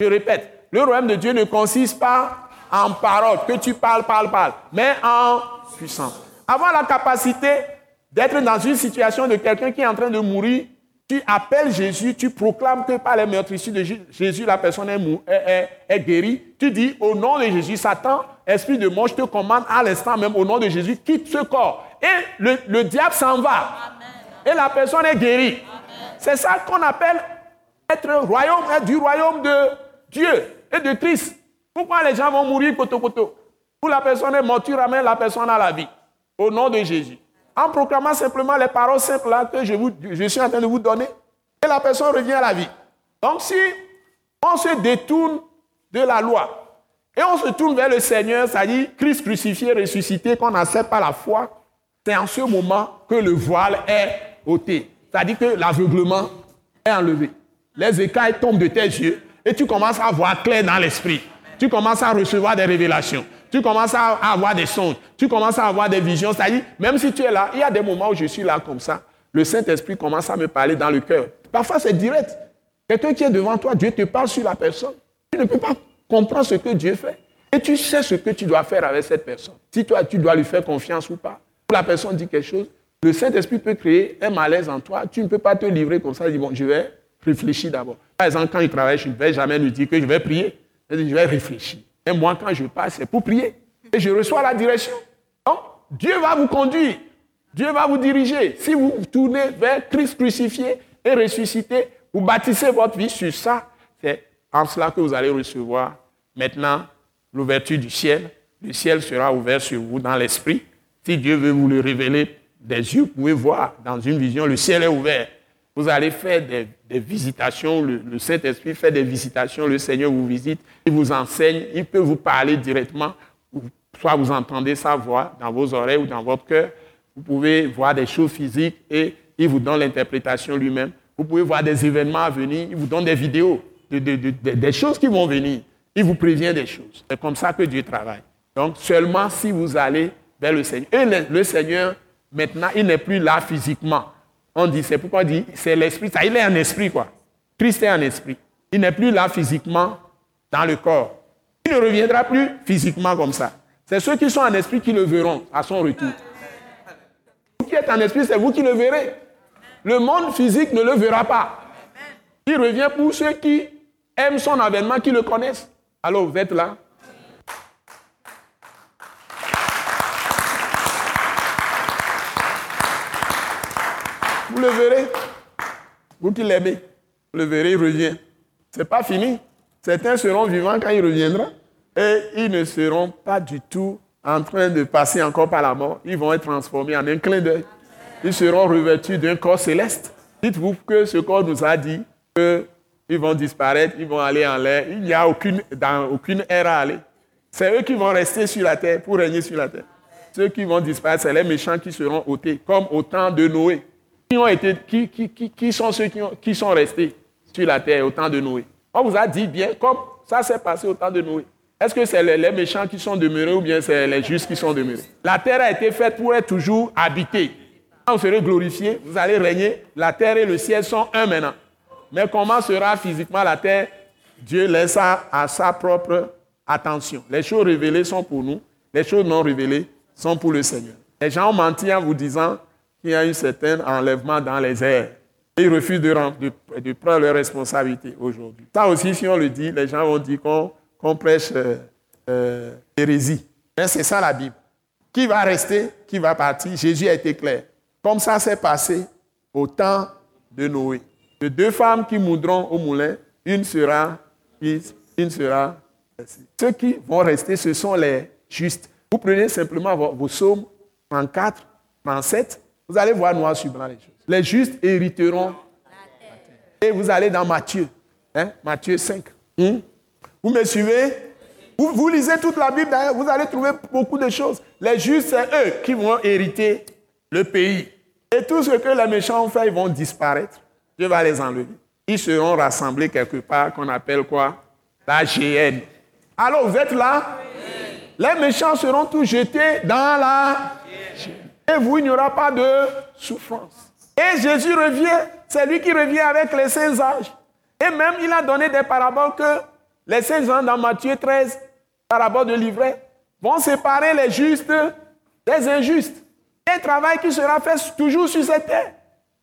Je répète, le royaume de Dieu ne consiste pas en parole, que tu parles, parles, parles, mais en puissance. Avoir la capacité d'être dans une situation de quelqu'un qui est en train de mourir, tu appelles Jésus, tu proclames que par les meurtrissures de Jésus, la personne est, est, guérie. Tu dis au nom de Jésus, Satan, esprit de mort, je te commande à l'instant même au nom de Jésus, quitte ce corps. Et le, diable s'en va. Et la personne est guérie. C'est ça qu'on appelle être royaume, être du royaume de Dieu et de Christ. Pourquoi les gens vont mourir koto Pour la personne est morte, tu ramènes la personne à la vie. Au nom de Jésus. En proclamant simplement les paroles simples que je, vous, je suis en train de vous donner, et la personne revient à la vie. Donc si on se détourne de la loi et on se tourne vers le Seigneur, c'est-à-dire Christ crucifié, ressuscité, qu'on n'accepte pas la foi, c'est en ce moment que le voile est ôté. C'est-à-dire que l'aveuglement est enlevé les écailles tombent de tes yeux et tu commences à voir clair dans l'esprit. Tu commences à recevoir des révélations. Tu commences à avoir des songes. Tu commences à avoir des visions. C'est-à-dire, même si tu es là, il y a des moments où je suis là comme ça. Le Saint-Esprit commence à me parler dans le cœur. Parfois, c'est direct. Quelqu'un qui est devant toi, Dieu te parle sur la personne. Tu ne peux pas comprendre ce que Dieu fait. Et tu sais ce que tu dois faire avec cette personne. Si toi, tu dois lui faire confiance ou pas. La personne dit quelque chose. Le Saint-Esprit peut créer un malaise en toi. Tu ne peux pas te livrer comme ça et dire, bon, je vais Réfléchis d'abord. Par exemple, quand il travaille, je ne vais jamais lui dire que je vais prier. Je vais réfléchir. Et moi, quand je passe, c'est pour prier. Et je reçois la direction. Donc, Dieu va vous conduire. Dieu va vous diriger. Si vous tournez vers Christ crucifié et ressuscité, vous bâtissez votre vie sur ça. C'est en cela que vous allez recevoir maintenant l'ouverture du ciel. Le ciel sera ouvert sur vous dans l'esprit. Si Dieu veut vous le révéler des yeux, vous pouvez voir dans une vision, le ciel est ouvert. Vous allez faire des, visitations, le, Saint-Esprit fait des visitations, le Seigneur vous visite, il vous enseigne, il peut vous parler directement, soit vous entendez sa voix dans vos oreilles ou dans votre cœur, vous pouvez voir des choses physiques et il vous donne l'interprétation lui-même. Vous pouvez voir des événements à venir, il vous donne des vidéos, des choses qui vont venir. Il vous prévient des choses. C'est comme ça que Dieu travaille. Donc seulement si vous allez vers le Seigneur. Et le Seigneur, maintenant, il n'est plus là physiquement. On dit, c'est pourquoi dit, c'est l'esprit. Ça, il est un esprit, quoi. Christ est un esprit. Il n'est plus là physiquement dans le corps. Il ne reviendra plus physiquement comme ça. C'est ceux qui sont en esprit qui le verront à son retour. Vous qui êtes en esprit, c'est vous qui le verrez. Le monde physique ne le verra pas. Il revient pour ceux qui aiment son avènement, qui le connaissent. Alors, vous êtes là. Le verrez. Vous qui l'aimez, le verrez, il revient. Ce n'est pas fini. Certains seront vivants quand il reviendra. Et ils ne seront pas du tout en train de passer encore par la mort. Ils vont être transformés en un clin d'œil. Ils seront revêtus d'un corps céleste. Dites-vous que ce corps nous a dit qu'ils vont disparaître, ils vont aller en l'air. Il n'y a aucune, dans aucune ère à aller. C'est eux qui vont rester sur la terre pour régner sur la terre. Ceux qui vont disparaître, c'est les méchants qui seront ôtés, comme au temps de Noé. Qui, ont été, qui, qui, qui, sont ceux qui, ont, sont restés sur la terre au temps de Noé? On vous a dit bien, comme ça s'est passé au temps de Noé. Est-ce que c'est les, méchants qui sont demeurés ou bien c'est les justes qui sont demeurés? La terre a été faite pour être toujours habitée. Quand vous serez glorifié, vous allez régner. La terre et le ciel sont un maintenant. Mais comment sera physiquement la terre? Dieu laisse ça à sa propre attention. Les choses révélées sont pour nous, les choses non révélées sont pour le Seigneur. Les gens ont menti en vous disant qu'il y a un certain enlèvement dans les airs. ils refusent de, prendre leurs responsabilités aujourd'hui. Ça aussi, si on le dit, les gens vont dire qu'on prêche euh, euh, hérésie. Mais c'est ça la Bible. Qui va rester, qui va partir? Jésus a été clair. Comme ça s'est passé au temps de Noé. De deux femmes qui moudront au moulin, une sera une sera Ceux qui vont rester, ce sont les justes. Vous prenez simplement vos, vos psaumes 34, 37, vous allez voir noir sur blanc les choses. Les justes hériteront. Et vous allez dans Matthieu, hein, Matthieu 5. Hmm? Vous me suivez? Vous, lisez toute la Bible, vous allez trouver beaucoup de choses. Les justes, c'est eux qui vont hériter le pays. Et tout ce que les méchants ont fait, ils vont disparaître. Dieu va les enlever. Ils seront rassemblés quelque part qu'on appelle quoi? La GN. Alors vous êtes là? Les méchants seront tous jetés dans la et vous, il n'y aura pas de souffrance. Et Jésus revient, c'est lui qui revient avec les saints âges. Et même, il a donné des paraboles que les saints âges dans Matthieu 13, parabole de livret, vont séparer les justes des injustes. Et un travail qui sera fait toujours sur cette terre.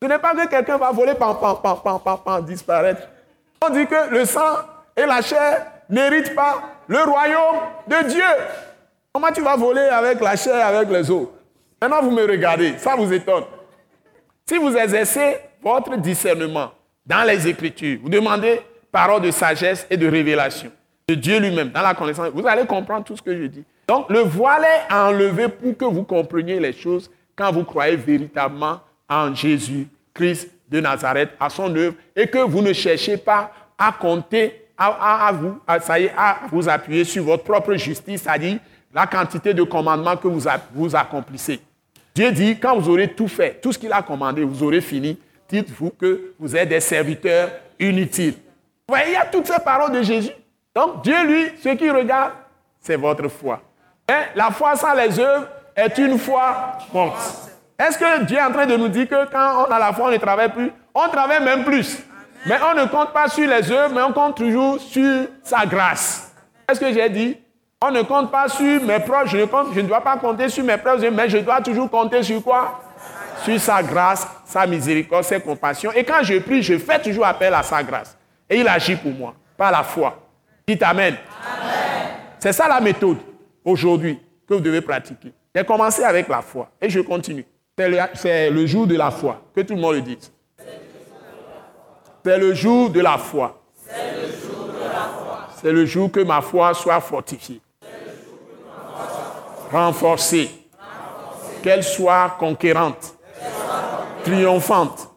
Ce n'est pas que quelqu'un va voler, pam, pam, pam, pam, pam, pam, disparaître. On dit que le sang et la chair n'héritent pas le royaume de Dieu. Comment tu vas voler avec la chair, avec les os? Maintenant, vous me regardez, ça vous étonne. Si vous exercez votre discernement dans les Écritures, vous demandez parole de sagesse et de révélation de Dieu lui-même, dans la connaissance, vous allez comprendre tout ce que je dis. Donc, le voile est enlevé pour que vous compreniez les choses quand vous croyez véritablement en Jésus-Christ de Nazareth, à son œuvre, et que vous ne cherchez pas à compter, à, vous, ça y est, à vous appuyer sur votre propre justice, c'est-à-dire la quantité de commandements que vous, vous accomplissez. Dieu dit, quand vous aurez tout fait, tout ce qu'il a commandé, vous aurez fini, dites-vous que vous êtes des serviteurs inutiles. Vous voyez, il y a toutes ces paroles de Jésus. Donc Dieu, lui, ce qu'il regarde, c'est votre foi. La foi sans les œuvres est une foi morte. Est-ce que Dieu est en train de nous dire que quand on a la foi, on ne travaille plus? On travaille même plus. Mais on ne compte pas sur les œuvres, mais on compte toujours sur sa grâce. Est-ce que j'ai dit On ne compte pas sur mes preuves, je ne, compte, je ne dois pas compter sur mes preuves, mais je dois toujours compter sur quoi? Sur sa grâce, sa miséricorde, ses compassions. Et quand je prie, je fais toujours appel à sa grâce. Et il agit pour moi, par la foi. Dites Amen. amen. C'est ça la méthode aujourd'hui que vous devez pratiquer. J'ai commencé avec la foi et je continue. C'est le, jour de la foi. Que tout le monde le dise. C'est le jour de la foi. C'est le jour que ma foi soit fortifiée. Renforcée. Qu'elle soit conquérante. Triomphante.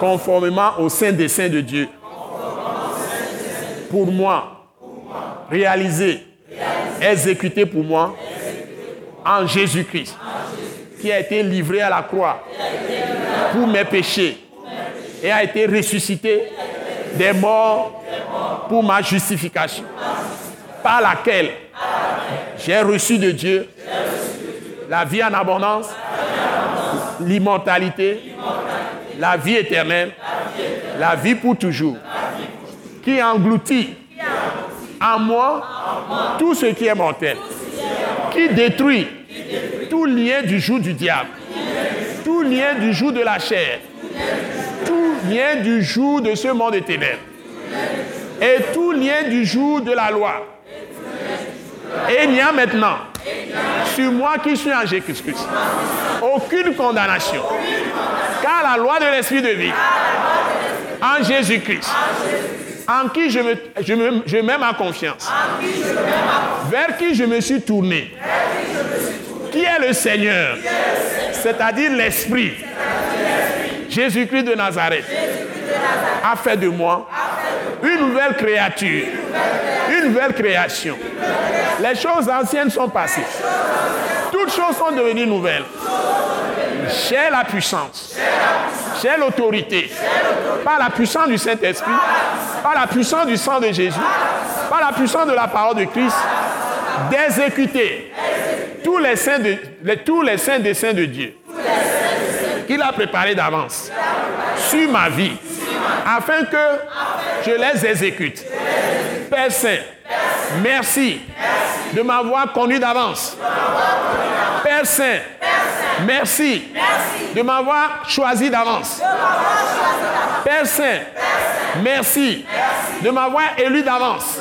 Conformément au saint dessein de Dieu. Pour moi. Réalisée. Exécutée pour moi. En Jésus-Christ qui a été livré à la croix pour mes péchés et a été ressuscité des morts pour ma justification, par laquelle j'ai reçu de Dieu la vie en abondance, l'immortalité, la vie éternelle, la vie pour toujours, qui engloutit en moi tout ce qui est mortel, qui détruit tout lien du jour du diable, tout lien du jour de la chair, tout lien du jour de ce monde éternel, et tout lien du jour de la loi. Et il n'y a maintenant, sur moi qui suis en Jésus-Christ, aucune condamnation. Car la loi de l'esprit de vie, en Jésus-Christ, en qui je, me, je, mets ma confiance, vers qui je me suis tourné, qui est le Seigneur, c'est-à-dire l'Esprit. Jésus-Christ de Nazareth a fait de moi une nouvelle créature, une nouvelle création. Les choses anciennes sont passées. Toutes choses sont devenues nouvelles. J'ai la puissance, j'ai l'autorité, par la puissance du Saint-Esprit, par la puissance du sang de Jésus, par la puissance de la parole de Christ, d'exécuter tous les saints, de, tous les saints de Dieu. Qu'il a préparés d'avance. Sur ma vie, afin que je les exécute. Père Saint, merci de m'avoir connu d'avance. Père Saint, merci de m'avoir choisi d'avance. Père Saint, merci de m'avoir élu d'avance.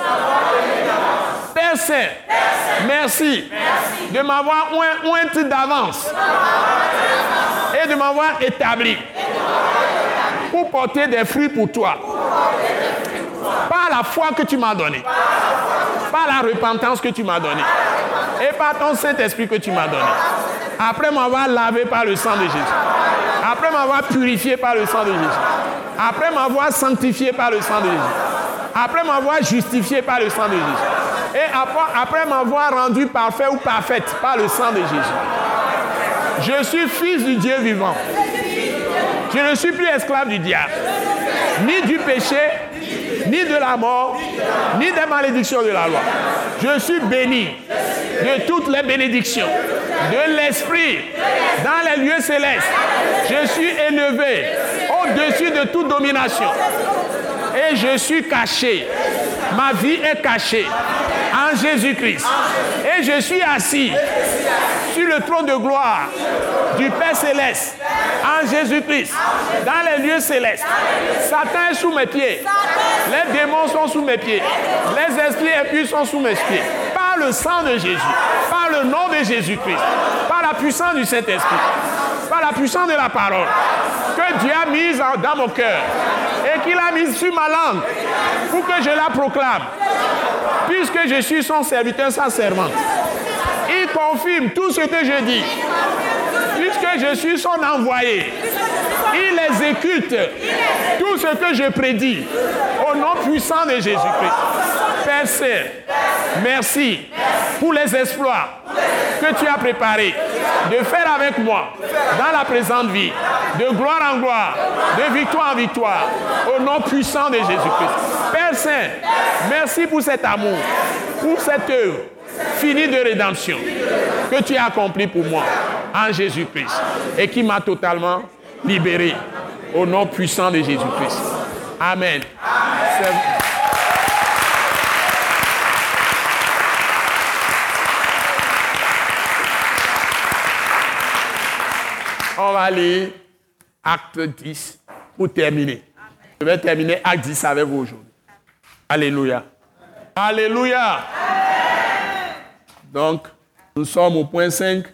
Père Saint, merci de m'avoir oint d'avance et de m'avoir établi pour porter des fruits pour toi. Par la foi que tu m'as donnée, par la repentance que tu m'as donnée et par ton Saint-Esprit que tu m'as donné. Après m'avoir lavé par le sang de Jésus, après m'avoir purifié par le sang de Jésus, après m'avoir sanctifié par le sang de Jésus, après m'avoir justifié par le sang de Jésus, et après, après m'avoir rendu parfait ou parfaite par le sang de Jésus. Je suis fils du Dieu vivant. Je ne suis plus esclave du diable, ni du péché, ni de la mort, ni des malédictions de la loi. Je suis béni de toutes les bénédictions de l'Esprit dans les lieux célestes. Je suis élevé au-dessus de toute domination. Et je suis caché. Ma vie est cachée en Jésus-Christ. Et je suis assis sur le trône de gloire du Père céleste en Jésus-Christ dans les lieux célestes. Satan est sous mes pieds. Les démons sont sous mes pieds. Les esprits impurs sont sous mes pieds. Par le sang de Jésus, par le nom de Jésus-Christ, par la puissance du Saint-Esprit, par la puissance de la parole que Dieu a mise dans mon cœur et qu'il a mise sur ma langue pour que je la proclame. Puisque je suis son serviteur, sa servante. Confirme tout ce que je dis. Puisque je suis son envoyé. Il exécute tout ce que je prédis au nom puissant de Jésus-Christ. Père Saint, merci pour les exploits que tu as préparés de faire avec moi dans la présente vie, de gloire en gloire, de victoire en victoire, au nom puissant de Jésus-Christ. Père Saint, merci pour cet amour, pour cette œuvre finie de rédemption que tu as accomplie pour moi en Jésus-Christ et qui m'a totalement libéré au nom puissant de Jésus-Christ. Amen. On va lire acte 10 pour terminer. Je vais terminer acte 10 avec vous aujourd'hui. Alléluia. Alléluia. Donc, nous sommes au point 5,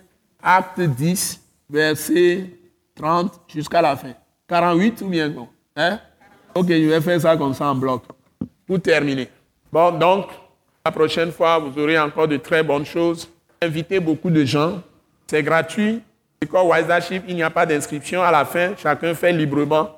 acte 10, verset 30 jusqu'à la fin. 48 ou bien non? Hein? Ok, je vais faire ça comme ça en bloc. Pour terminer. Bon, donc, la prochaine fois, vous aurez encore de très bonnes choses. Invitez beaucoup de gens. C'est gratuit. L'école Wisership, il n'y a pas d'inscription. À la fin, chacun fait librement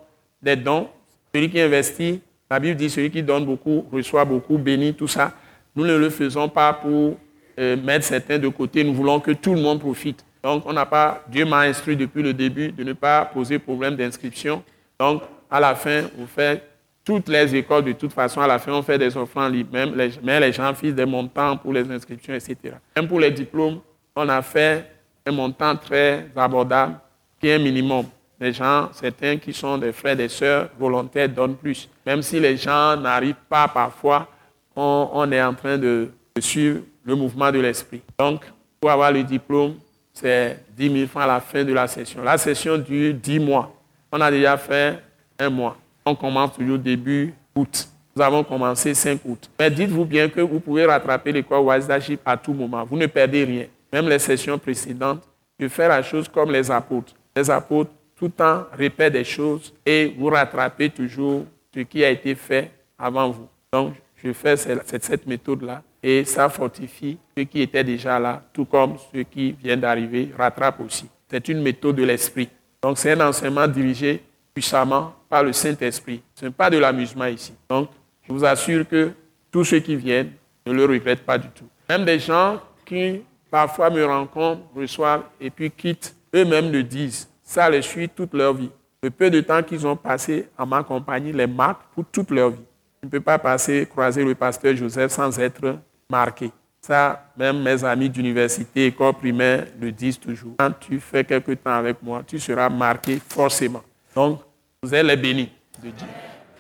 des dons. Celui qui investit, la Bible dit celui qui donne beaucoup reçoit beaucoup, béni, tout ça. Nous ne le faisons pas pour euh, mettre certains de côté. Nous voulons que tout le monde profite. Donc, on n'a pas, Dieu m'a instruit depuis le début de ne pas poser problème d'inscription. Donc, à la fin, on fait toutes les écoles, de toute façon, à la fin, on fait des offrandes libres. Même les, les gens fixent des montants pour les inscriptions, etc. Même pour les diplômes, on a fait un montant très abordable, qui est un minimum. Les gens, certains qui sont des frères des sœurs volontaires donnent plus. Même si les gens n'arrivent pas parfois, on, est en train de suivre le mouvement de l'esprit. Donc, pour avoir le diplôme, c'est 10 000 francs à la fin de la session. La session dure 10 mois. On a déjà fait un mois. On commence toujours début août. Nous avons commencé 5 août. Mais dites-vous bien que vous pouvez rattraper l'école Wazaship à tout moment. Vous ne perdez rien. Même les sessions précédentes, je fais la chose comme les apôtres. Les apôtres, tout le temps, répètent des choses et vous rattrapez toujours ce qui a été fait avant vous. Donc, je fais cette, méthode-là et ça fortifie ceux qui étaient déjà là, tout comme ceux qui viennent d'arriver rattrapent aussi. C'est une méthode de l'esprit. Donc c'est un enseignement dirigé puissamment par le Saint-Esprit. Ce n'est pas de l'amusement ici. Donc je vous assure que tous ceux qui viennent ne le regrettent pas du tout. Même des gens qui parfois me rencontrent, reçoivent et puis quittent, eux-mêmes le disent. Ça les suit toute leur vie. Le peu de temps qu'ils ont passé à ma compagnie les marque pour toute leur vie. Tu ne peux pas passer, croiser le pasteur Joseph sans être marqué. Ça, même mes amis d'université, école primaire le disent toujours. Quand tu fais quelque temps avec moi, tu seras marqué forcément. Donc, vous êtes les bénis de Dieu.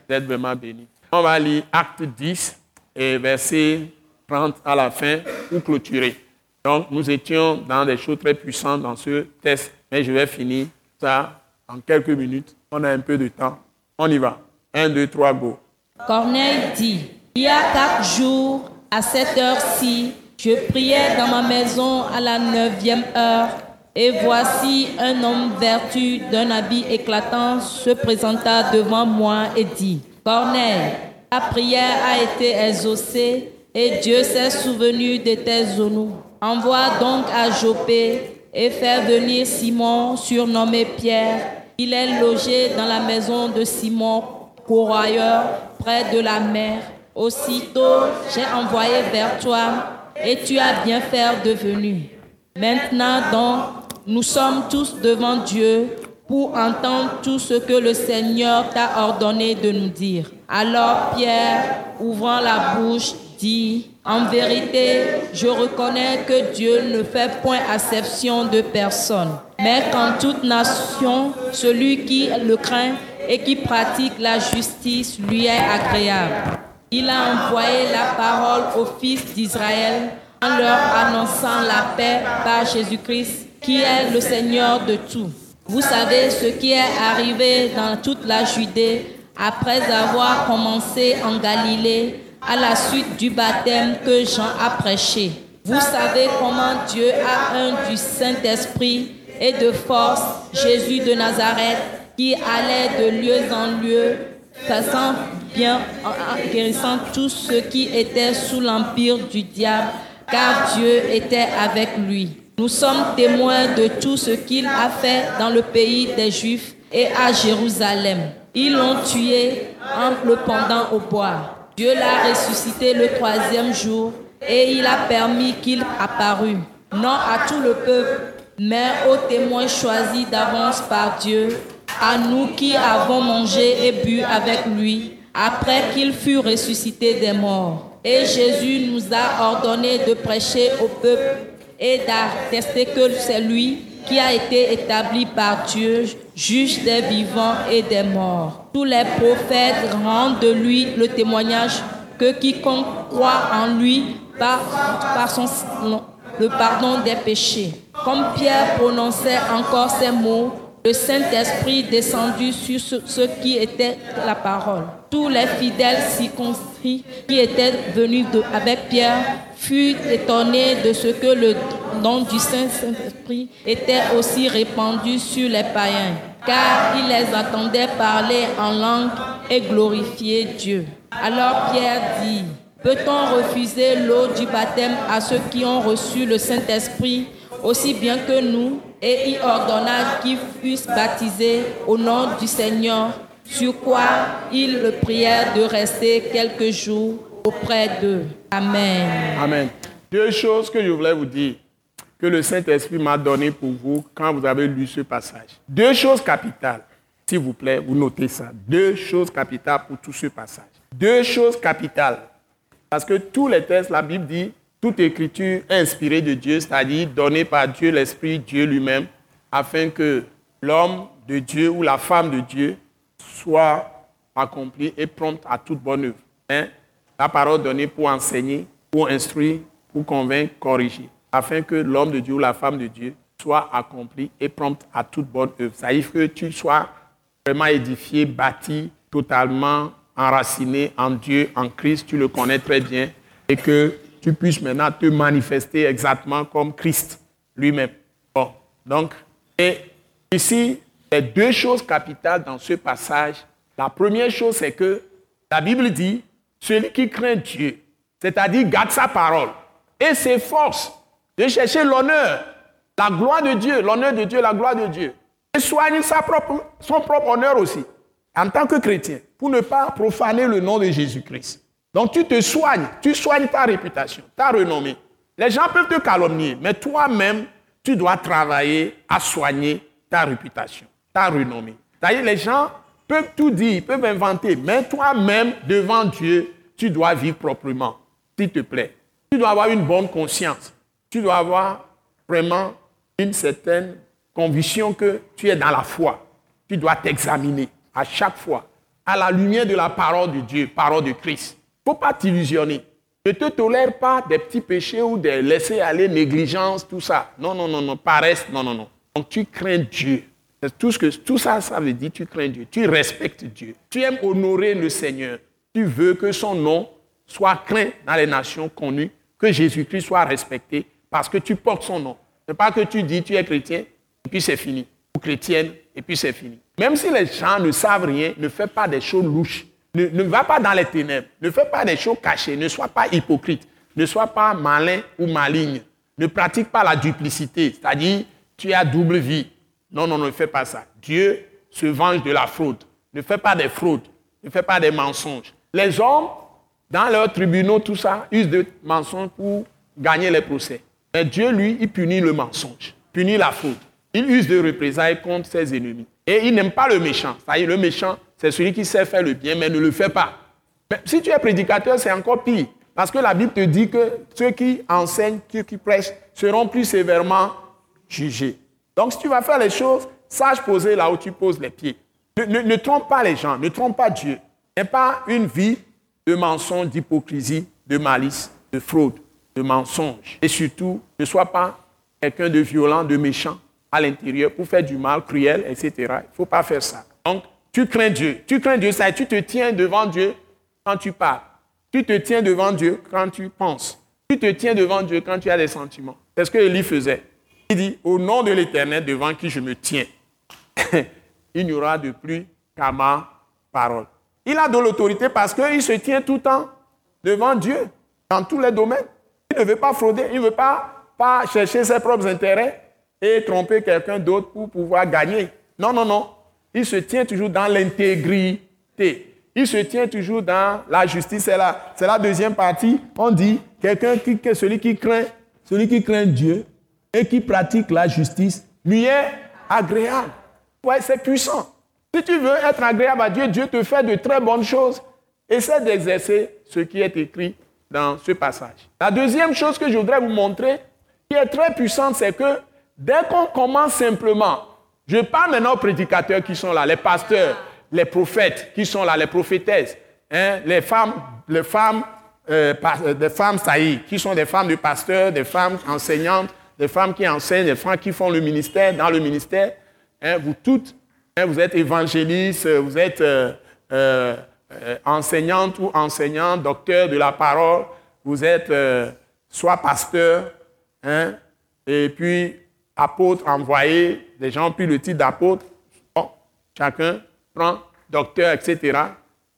Vous êtes vraiment bénis. On va lire Acte 10 et verset 30 à la fin pour clôturer. Donc, nous étions dans des choses très puissantes dans ce test, mais je vais finir ça en quelques minutes. On a un peu de temps. On y va. Un, deux, trois, go. Corneille dit, il y a quatre jours, à cette heure-ci, je priais dans ma maison à la neuvième heure, et voici un homme vertu d'un habit éclatant se présenta devant moi et dit, Corneille, ta prière a été exaucée, et Dieu s'est souvenu de tes genoux. Envoie donc à Jopé et fais venir Simon, surnommé Pierre. Il est logé dans la maison de Simon, courroyeur, près de la mer. Aussitôt, j'ai envoyé vers toi et tu as bien fait de venir. Maintenant donc, nous sommes tous devant Dieu pour entendre tout ce que le Seigneur t'a ordonné de nous dire. Alors Pierre, ouvrant la bouche, dit, En vérité, je reconnais que Dieu ne fait point acception de personne, mais qu'en toute nation, celui qui le craint et qui pratique la justice lui est agréable. Il a envoyé la parole aux fils d'Israël en leur annonçant la paix par Jésus-Christ, qui est le Seigneur de tout. Vous savez ce qui est arrivé dans toute la Judée après avoir commencé en Galilée à la suite du baptême que Jean a prêché. Vous savez comment Dieu a un du Saint-Esprit et de force Jésus de Nazareth qui allait de lieu en lieu, faisant bien, guérissant tous ceux qui étaient sous l'empire du diable, car Dieu était avec lui. Nous sommes témoins de tout ce qu'il a fait dans le pays des Juifs et à Jérusalem. Ils l'ont tué en le pendant au bois. Dieu l'a ressuscité le troisième jour et il a permis qu'il apparût, non à tout le peuple, mais aux témoins choisis d'avance par Dieu, à nous qui avons mangé et bu avec lui après qu'il fut ressuscité des morts. Et Jésus nous a ordonné de prêcher au peuple et d'attester que c'est lui qui a été établi par Dieu, juge des vivants et des morts. Tous les prophètes rendent de lui le témoignage que quiconque croit en lui par, par son, le pardon des péchés. Comme Pierre prononçait encore ces mots, le Saint-Esprit descendu sur ceux qui étaient la parole. Tous les fidèles circonscrits qui étaient venus avec Pierre furent étonnés de ce que le nom du Saint-Esprit était aussi répandu sur les païens, car ils les attendaient parler en langue et glorifier Dieu. Alors Pierre dit, peut-on refuser l'eau du baptême à ceux qui ont reçu le Saint-Esprit aussi bien que nous et il ordonna qu'ils fussent baptisés au nom du Seigneur, sur quoi ils le prièrent de rester quelques jours auprès d'eux. Amen. Amen. Deux choses que je voulais vous dire, que le Saint-Esprit m'a donné pour vous quand vous avez lu ce passage. Deux choses capitales. S'il vous plaît, vous notez ça. Deux choses capitales pour tout ce passage. Deux choses capitales. Parce que tous les textes, la Bible dit, toute écriture inspirée de Dieu, c'est-à-dire donnée par Dieu, l'Esprit, Dieu lui-même, afin que l'homme de Dieu ou la femme de Dieu soit accompli et prompte à toute bonne œuvre. Hein? La parole donnée pour enseigner, pour instruire, pour convaincre, corriger, afin que l'homme de Dieu ou la femme de Dieu soit accompli et prompte à toute bonne œuvre. Ça veut dire que tu sois vraiment édifié, bâti, totalement enraciné en Dieu, en Christ, tu le connais très bien, et que tu puisses maintenant te manifester exactement comme Christ lui-même. Bon, donc, et ici, il y a deux choses capitales dans ce passage. La première chose, c'est que la Bible dit, celui qui craint Dieu, c'est-à-dire garde sa parole et s'efforce de chercher l'honneur, la gloire de Dieu, l'honneur de Dieu, la gloire de Dieu, et soigne sa propre, son propre honneur aussi, en tant que chrétien, pour ne pas profaner le nom de Jésus-Christ. Donc tu te soignes, tu soignes ta réputation, ta renommée. Les gens peuvent te calomnier, mais toi-même, tu dois travailler à soigner ta réputation, ta renommée. D'ailleurs, les gens peuvent tout dire, peuvent inventer, mais toi-même, devant Dieu, tu dois vivre proprement, s'il te plaît. Tu dois avoir une bonne conscience. Tu dois avoir vraiment une certaine conviction que tu es dans la foi. Tu dois t'examiner à chaque fois, à la lumière de la parole de Dieu, parole de Christ. Ne faut pas t'illusionner. Ne te tolère pas des petits péchés ou des laisser aller, négligence, tout ça. Non, non, non, non, paresse, non, non, non. Donc tu crains Dieu. Tout, tout ça, ça veut dire tu crains Dieu, tu respectes Dieu. Tu aimes honorer le Seigneur. Tu veux que son nom soit craint dans les nations connues, que Jésus-Christ soit respecté parce que tu portes son nom. Ce n'est pas que tu dis tu es chrétien et puis c'est fini. Ou chrétienne et puis c'est fini. Même si les gens ne savent rien, ne fais pas des choses louches. Ne, va pas dans les ténèbres. Ne fais pas des choses cachées. Ne sois pas hypocrite. Ne sois pas malin ou maligne. Ne pratique pas la duplicité. C'est-à-dire, tu as double vie. Non, non, ne fais pas ça. Dieu se venge de la fraude. Ne fais pas des fraudes. Ne fais pas des mensonges. Les hommes, dans leurs tribunaux, tout ça, usent de mensonges pour gagner les procès. Mais Dieu, lui, il punit le mensonge, punit la fraude. Il use de représailles contre ses ennemis. Et il n'aime pas le méchant. C'est-à-dire, le méchant, c'est celui qui sait faire le bien, mais ne le fait pas. Mais si tu es prédicateur, c'est encore pire. Parce que la Bible te dit que ceux qui enseignent, ceux qui prêchent, seront plus sévèrement jugés. Donc, si tu vas faire les choses, sache poser là où tu poses les pieds. Ne, trompe pas les gens, ne trompe pas Dieu. N'aie pas une vie de mensonge, d'hypocrisie, de malice, de fraude, de mensonge. Et surtout, ne sois pas quelqu'un de violent, de méchant à l'intérieur pour faire du mal, cruel, etc. Il ne faut pas faire ça. Donc, tu crains Dieu. Tu crains Dieu, ça, tu te tiens devant Dieu quand tu parles. Tu te tiens devant Dieu quand tu penses. Tu te tiens devant Dieu quand tu as des sentiments. C'est ce que Élie faisait. Il dit, au nom de l'Éternel devant qui je me tiens, il n'y aura de plus qu'à ma parole. Il a de l'autorité parce qu'il se tient tout le temps devant Dieu, dans tous les domaines. Il ne veut pas frauder, il ne veut pas, pas chercher ses propres intérêts et tromper quelqu'un d'autre pour pouvoir gagner. Non, non, non. Il se tient toujours dans l'intégrité. Il se tient toujours dans la justice. C'est la, c'est la deuxième partie. On dit quelqu'un qui, celui qui craint, celui qui craint Dieu et qui pratique la justice, lui est agréable. Ouais, c'est puissant. Si tu veux être agréable à Dieu, Dieu te fait de très bonnes choses. Essaie d'exercer ce qui est écrit dans ce passage. La deuxième chose que je voudrais vous montrer, qui est très puissante, c'est que dès qu'on commence simplement, je parle maintenant aux prédicateurs qui sont là, les pasteurs, les prophètes qui sont là, les prophétesses, hein, les femmes, les femmes, euh, euh des femmes saillies, qui sont des femmes de pasteurs, des femmes enseignantes, des femmes qui enseignent, des femmes qui font le ministère, dans le ministère. Hein, vous toutes, hein, vous êtes évangélistes, vous êtes euh, euh, enseignantes ou enseignants, docteurs de la parole, vous êtes soit pasteur, hein, et puis apôtre envoyé, des gens ont pris le titre d'apôtre. Bon, chacun prend docteur, etc.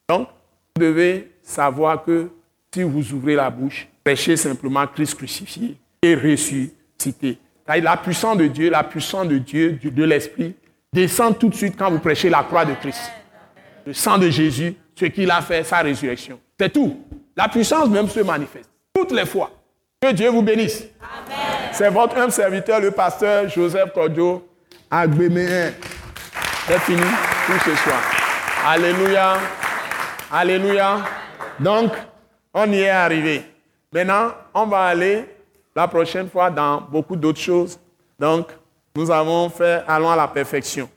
Donc, vous devez savoir que si vous ouvrez la bouche, prêchez simplement Christ crucifié et ressuscité. La puissance de Dieu, la puissance de Dieu, de l'Esprit, descend tout de suite quand vous prêchez la croix de Christ. Le sang de Jésus, ce qu'il a fait, sa résurrection. C'est tout. La puissance même se manifeste. Toutes les fois. Que Dieu vous bénisse. C'est votre humble serviteur, le pasteur Joseph Cordio, Agbéméen. C'est fini pour ce soir. Alléluia. Alléluia. Donc, on y est arrivé. Maintenant, on va aller la prochaine fois dans beaucoup d'autres choses. Donc, nous avons fait Allons à la perfection.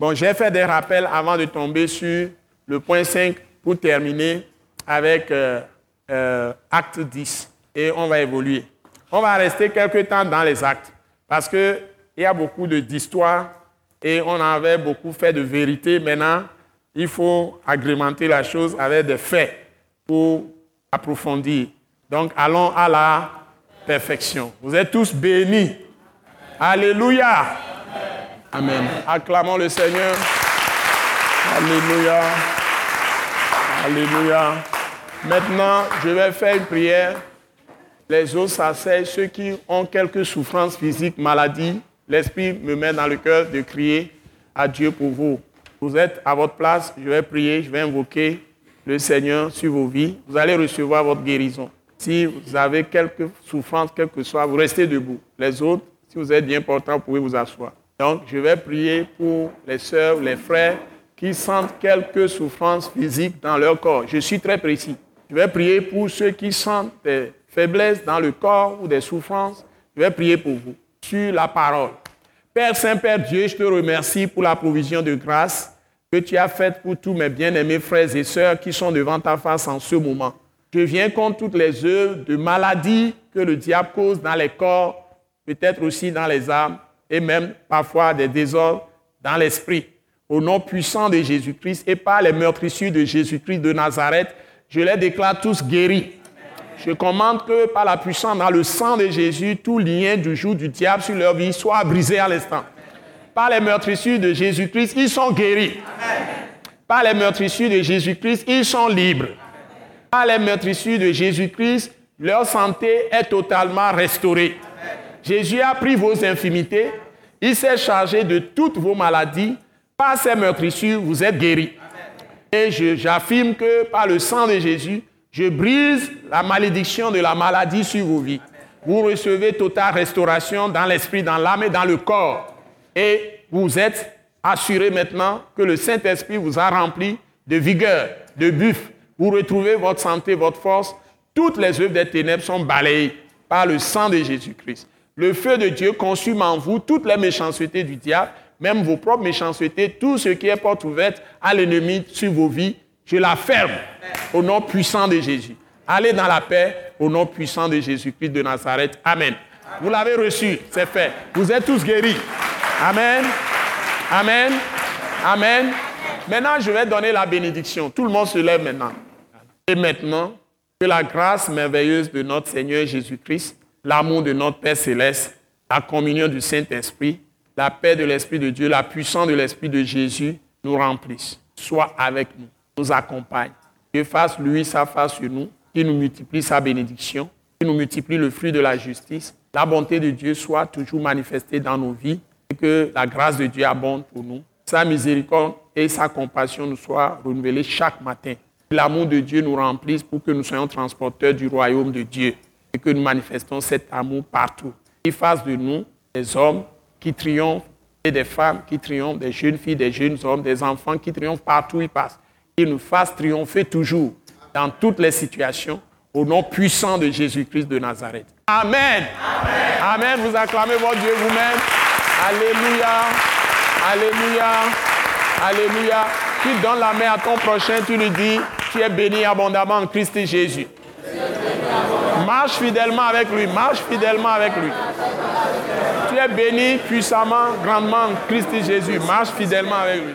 Bon, j'ai fait des rappels avant de tomber sur le point 5 pour terminer avec euh, euh, acte 10 et on va évoluer. On va rester quelques temps dans les actes parce qu'il y a beaucoup d'histoires et on avait beaucoup fait de vérité. Maintenant, il faut agrémenter la chose avec des faits pour approfondir. Donc, allons à la perfection. Vous êtes tous bénis. Alléluia. Amen. Acclamons le Seigneur. Alléluia. Alléluia. Maintenant, je vais faire une prière les autres s'asseyent, ceux qui ont quelques souffrances physiques, maladies, l'Esprit me met dans le cœur de crier à Dieu pour vous. Vous êtes à votre place, je vais prier, je vais invoquer le Seigneur sur vos vies. Vous allez recevoir votre guérison. Si vous avez quelques souffrances, quel que soit, vous restez debout. Les autres, si vous êtes bien portant, vous pouvez vous asseoir. Donc, je vais prier pour les sœurs, les frères qui sentent quelques souffrances physiques dans leur corps. Je suis très précis. Je vais prier pour ceux qui sentent faiblesses dans le corps ou des souffrances. Je vais prier pour vous sur la parole. Père Saint, Père Dieu, je te remercie pour la provision de grâce que tu as faite pour tous mes bien-aimés frères et sœurs qui sont devant ta face en ce moment. Je viens contre toutes les œuvres de maladie que le diable cause dans les corps, peut-être aussi dans les âmes et même parfois des désordres dans l'esprit. Au nom puissant de Jésus-Christ et par les meurtrissures de Jésus-Christ de Nazareth, je les déclare tous guéris. Je commande que par la puissance dans le sang de Jésus, tout lien du jour du diable sur leur vie soit brisé à l'instant. Par les meurtrissures de Jésus-Christ, ils sont guéris. Par les meurtrissures de Jésus-Christ, ils sont libres par les meurtrissures de Jésus-Christ, leur santé est totalement restaurée. Jésus a pris vos infimités, il s'est chargé de toutes vos maladies. Par ces meurtrissures, vous êtes guéris. Et j'affirme que par le sang de Jésus, je brise la malédiction de la maladie sur vos vies. Vous recevez totale restauration dans l'esprit, dans l'âme et dans le corps. Et vous êtes assuré maintenant que le Saint-Esprit vous a rempli de vigueur, de buffle, vous retrouvez votre santé, votre force. Toutes les œuvres des ténèbres sont balayées par le sang de Jésus-Christ. Le feu de Dieu consume en vous toutes les méchancetés du diable, même vos propres méchancetés, tout ce qui est porte ouverte à l'ennemi sur vos vies. Je la ferme au nom puissant de Jésus. Allez dans la paix au nom puissant de Jésus-Christ de Nazareth. Amen. Vous l'avez reçu, c'est fait. Vous êtes tous guéris. Amen. Amen. Amen. Maintenant, je vais donner la bénédiction. Tout le monde se lève maintenant. Et maintenant, que la grâce merveilleuse de notre Seigneur Jésus-Christ, l'amour de notre Père céleste, la communion du Saint-Esprit, la paix de l'Esprit de Dieu, la puissance de l'Esprit de Jésus nous remplissent. Soit avec nous, nous accompagne. Que fasse lui sa face sur nous, qu'il nous multiplie sa bénédiction, qu'il nous multiplie le fruit de la justice. La bonté de Dieu soit toujours manifestée dans nos vies et que la grâce de Dieu abonde pour nous. Sa miséricorde et sa compassion nous soient renouvelées chaque matin. L'amour de Dieu nous remplisse pour que nous soyons transporteurs du royaume de Dieu et que nous manifestons cet amour partout. Il fasse de nous des hommes qui triomphent et des femmes qui triomphent, des jeunes filles, des jeunes hommes, des enfants qui triomphent partout où ils passent. Il nous fasse triompher toujours dans toutes les situations au nom puissant de Jésus-Christ de Nazareth. Amen. Amen. Amen. Vous acclamez votre Dieu vous-même. Alléluia. Alléluia. Alléluia. Tu donnes la main à ton prochain, tu lui dis, tu es béni abondamment en Christ Jésus. Marche fidèlement avec lui, marche fidèlement avec lui. Tu es béni puissamment, grandement en Christ Jésus. Marche fidèlement avec lui.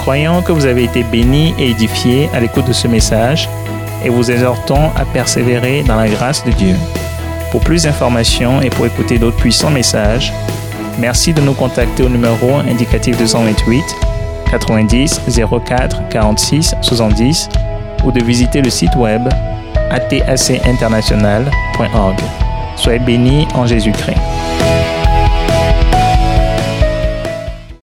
Croyons que vous avez été bénis et édifiés à l'écoute de ce message et vous exhortons à persévérer dans la grâce de Dieu. Pour plus d'informations et pour écouter d'autres puissants messages, Merci de nous contacter au numéro indicatif 228 90 04 46 70 ou de visiter le site web atacinternational.org. Soyez bénis en Jésus-Christ.